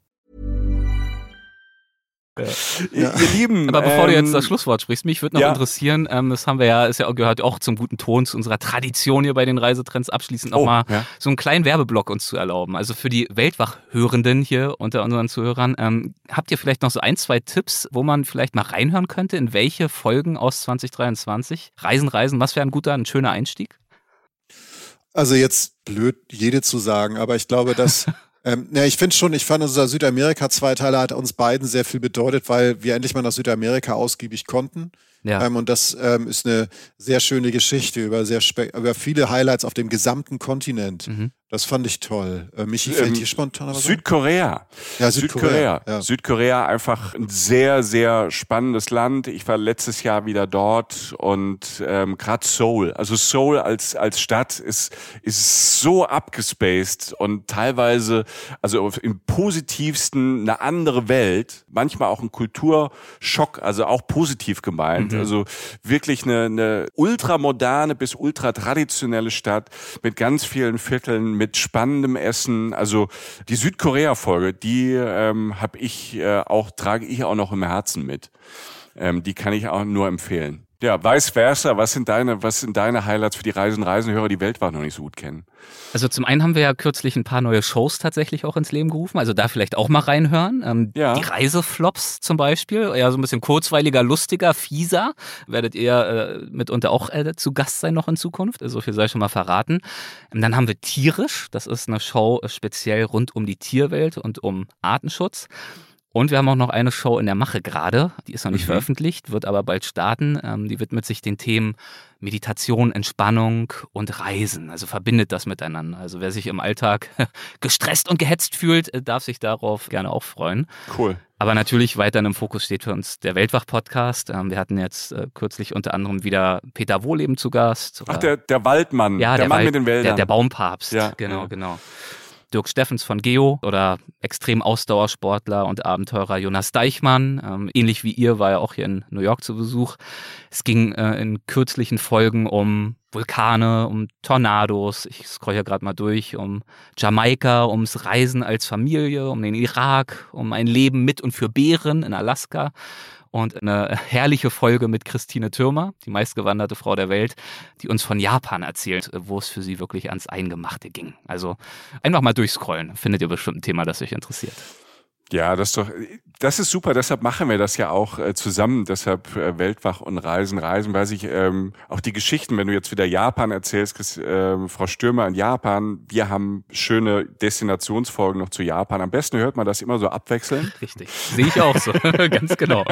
Ja. Ihr, ihr Lieben. Aber bevor ähm, du jetzt das Schlusswort sprichst, mich würde noch ja. interessieren, ähm, das haben wir ja, ist ja gehört auch zum guten Ton, zu unserer Tradition hier bei den Reisetrends abschließend nochmal Oh, ja. so einen kleinen Werbeblock uns zu erlauben. Also für die Weltwach-Hörenden hier unter unseren Zuhörern, ähm, habt ihr vielleicht noch so ein, zwei Tipps, wo man vielleicht mal reinhören könnte, in welche Folgen aus 2023? Reisen, Reisen, was wäre ein guter, ein schöner Einstieg? Also jetzt blöd, jede zu sagen, aber ich glaube, dass [LAUGHS] ähm, ja, ich finde schon, ich fand unser Südamerika-Zweiteiler hat uns beiden sehr viel bedeutet, weil wir endlich mal nach Südamerika ausgiebig konnten. Ja. Ähm, und das ähm, ist eine sehr schöne Geschichte über sehr über viele Highlights auf dem gesamten Kontinent. Mhm. Das fand ich toll. Äh, Michi, fällt Ähm, dir spontan was? Südkorea. Ja, Südkorea. Südkorea, ja. Südkorea einfach ein sehr, sehr spannendes Land. Ich war letztes Jahr wieder dort und ähm, gerade Seoul. Also Seoul als als Stadt ist ist so abgespaced und teilweise also im positivsten eine andere Welt. Manchmal auch ein Kulturschock, also auch positiv gemeint. Also wirklich eine, eine ultramoderne bis ultratraditionelle Stadt mit ganz vielen Vierteln, mit spannendem Essen. Also die Südkorea-Folge, die ähm, habe ich äh, auch, trage ich auch noch im Herzen mit. Ähm, die kann ich auch nur empfehlen. Ja, vice versa, was sind deine, was sind deine Highlights für die Reisen, Reisenhörer, die Weltwach noch nicht so gut kennen? Also zum einen haben wir ja kürzlich ein paar neue Shows tatsächlich auch ins Leben gerufen, also da vielleicht auch mal reinhören. Ähm, Ja. Die Reiseflops zum Beispiel, ja so ein bisschen kurzweiliger, lustiger, fieser, werdet ihr äh, mitunter auch äh, zu Gast sein noch in Zukunft, also so viel sei schon mal verraten. Ähm, dann haben wir Tierisch, das ist eine Show äh, speziell rund um die Tierwelt und um Artenschutz. Und wir haben auch noch eine Show in der Mache gerade, die ist noch nicht Mhm. veröffentlicht, wird aber bald starten. Ähm, die widmet sich den Themen Meditation, Entspannung und Reisen. Also verbindet das miteinander. Also wer sich im Alltag [LAUGHS] gestresst und gehetzt fühlt, äh, darf sich darauf gerne auch freuen. Cool. Aber natürlich weiterhin im Fokus steht für uns der Weltwach-Podcast. Ähm, wir hatten jetzt äh, kürzlich unter anderem wieder Peter Wohleben zu Gast. Ach, der, der Waldmann, ja, der, Mann Wald- mit den Wäldern. Der, der Baumpapst. Ja, genau, ja. genau. Dirk Steffens von Geo oder extrem Ausdauersportler und Abenteurer Jonas Deichmann. Ähm, ähnlich wie ihr war er auch hier in New York zu Besuch. Es ging äh, in kürzlichen Folgen um Vulkane, um Tornados. Ich scroll hier gerade mal durch, um Jamaika, ums Reisen als Familie, um den Irak, um ein Leben mit und für Bären in Alaska. Und eine herrliche Folge mit Christine Türmer, die meistgewanderte Frau der Welt, die uns von Japan erzählt, wo es für sie wirklich ans Eingemachte ging. Also einfach mal durchscrollen, findet ihr bestimmt ein Thema, das euch interessiert. Ja, das ist doch, das ist super. Deshalb machen wir das ja auch äh, zusammen. Deshalb äh, Weltwach und Reisen, Reisen, weil sich ähm, auch die Geschichten, wenn du jetzt wieder Japan erzählst, ähm, Frau Stürmer in Japan, wir haben schöne Destinationsfolgen noch zu Japan. Am besten hört man das immer so abwechselnd [LAUGHS] Richtig. Sehe ich auch so. [LAUGHS] Ganz genau.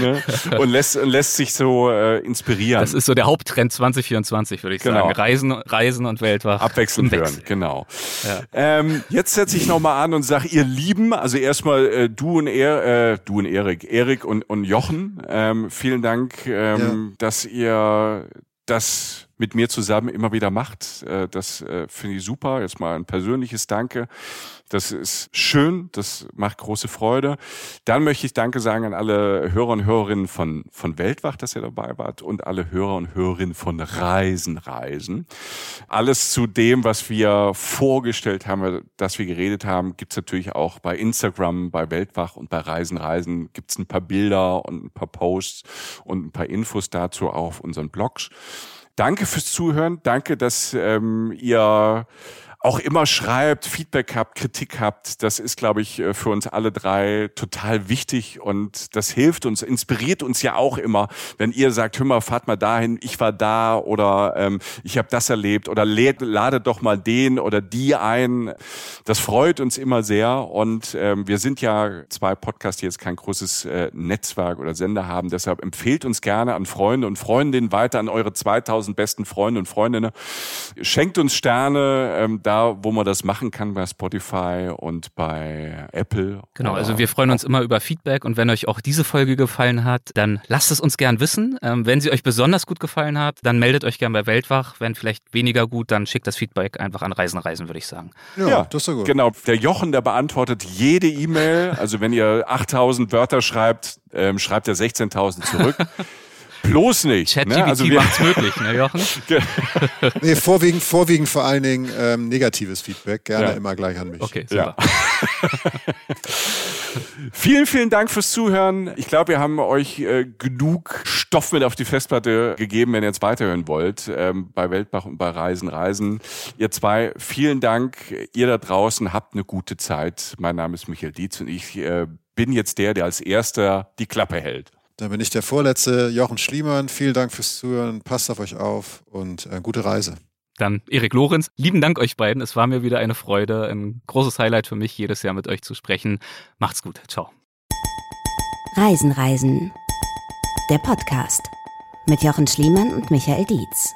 ne? und lässt und lässt sich so äh, inspirieren. Das ist so der Haupttrend 2024, würde ich Genau. sagen. Reisen, Reisen und Weltwach. Abwechselnd hören, genau. Ja. Ähm, jetzt setze ich nochmal an und sag, ihr Lieben, also erstmal äh, du und er, äh, du und Erik, Erik und, und Jochen, ähm, vielen Dank, ähm, dass ihr das mit mir zusammen immer wieder macht. Äh, das äh, finde ich super. Jetzt mal ein persönliches Danke. Das ist schön, das macht große Freude. Dann möchte ich Danke sagen an alle Hörer und Hörerinnen von, von Weltwach, dass ihr dabei wart und alle Hörer und Hörerinnen von Reisen, Reisen. Alles zu dem, was wir vorgestellt haben, dass wir geredet haben, gibt's natürlich auch bei Instagram, bei Weltwach und bei Reisen, Reisen gibt's ein paar Bilder und ein paar Posts und ein paar Infos dazu auf unseren Blogs. Danke fürs Zuhören. Danke, dass ähm, ihr auch immer schreibt, Feedback habt, Kritik habt. Das ist, glaube ich, äh, für uns alle drei total wichtig und das hilft uns, inspiriert uns ja auch immer, wenn ihr sagt, hör mal, fahrt mal dahin, ich war da oder ähm, ich habe das erlebt oder ladet doch mal den oder die ein. Das freut uns immer sehr und ähm, wir sind ja zwei Podcasts, die jetzt kein großes äh, Netzwerk oder Sender haben. Deshalb empfehlt uns gerne an Freunde und Freundinnen weiter, an eure 2000 besten Freunde und Freundinnen. Schenkt uns Sterne, ähm, da wo man das machen kann, bei Spotify und bei Apple. Genau, also wir freuen uns immer über Feedback und wenn euch auch diese Folge gefallen hat, dann lasst es uns gern wissen. Ähm, wenn sie euch besonders gut gefallen hat, dann meldet euch gern bei Weltwach. Wenn vielleicht weniger gut, dann schickt das Feedback einfach an Reisen, Reisen, würde ich sagen. Ja, das ist ja gut. Genau, der Jochen, der beantwortet jede E-Mail. Also wenn ihr [LAUGHS] 8000 Wörter schreibt, ähm, schreibt er 16.000 zurück. [LAUGHS] Bloß nicht. ChatGPT Ne? Also macht's möglich, ne Jochen? [LAUGHS] Nee, vorwiegend, vorwiegend vor allen Dingen ähm, negatives Feedback. Gerne Ja. immer gleich an mich. Okay, Ja. super. [LAUGHS] Vielen, vielen Dank fürs Zuhören. Ich glaube, wir haben euch äh, genug Stoff mit auf die Festplatte gegeben, wenn ihr jetzt weiterhören wollt, ähm, bei Weltbach und bei Reisen, Reisen. Ihr zwei, vielen Dank. Ihr da draußen habt eine gute Zeit. Mein Name ist Michael Dietz und ich äh, bin jetzt der, der als erster die Klappe hält. Dann bin ich der Vorletzte, Jochen Schliemann. Vielen Dank fürs Zuhören. Passt auf euch auf und äh, gute Reise. Dann Erik Lorenz, lieben Dank euch beiden. Es war mir wieder eine Freude, ein großes Highlight für mich, jedes Jahr mit euch zu sprechen. Macht's gut. Ciao. Reisen, Reisen. Der Podcast mit Jochen Schliemann und Michael Dietz.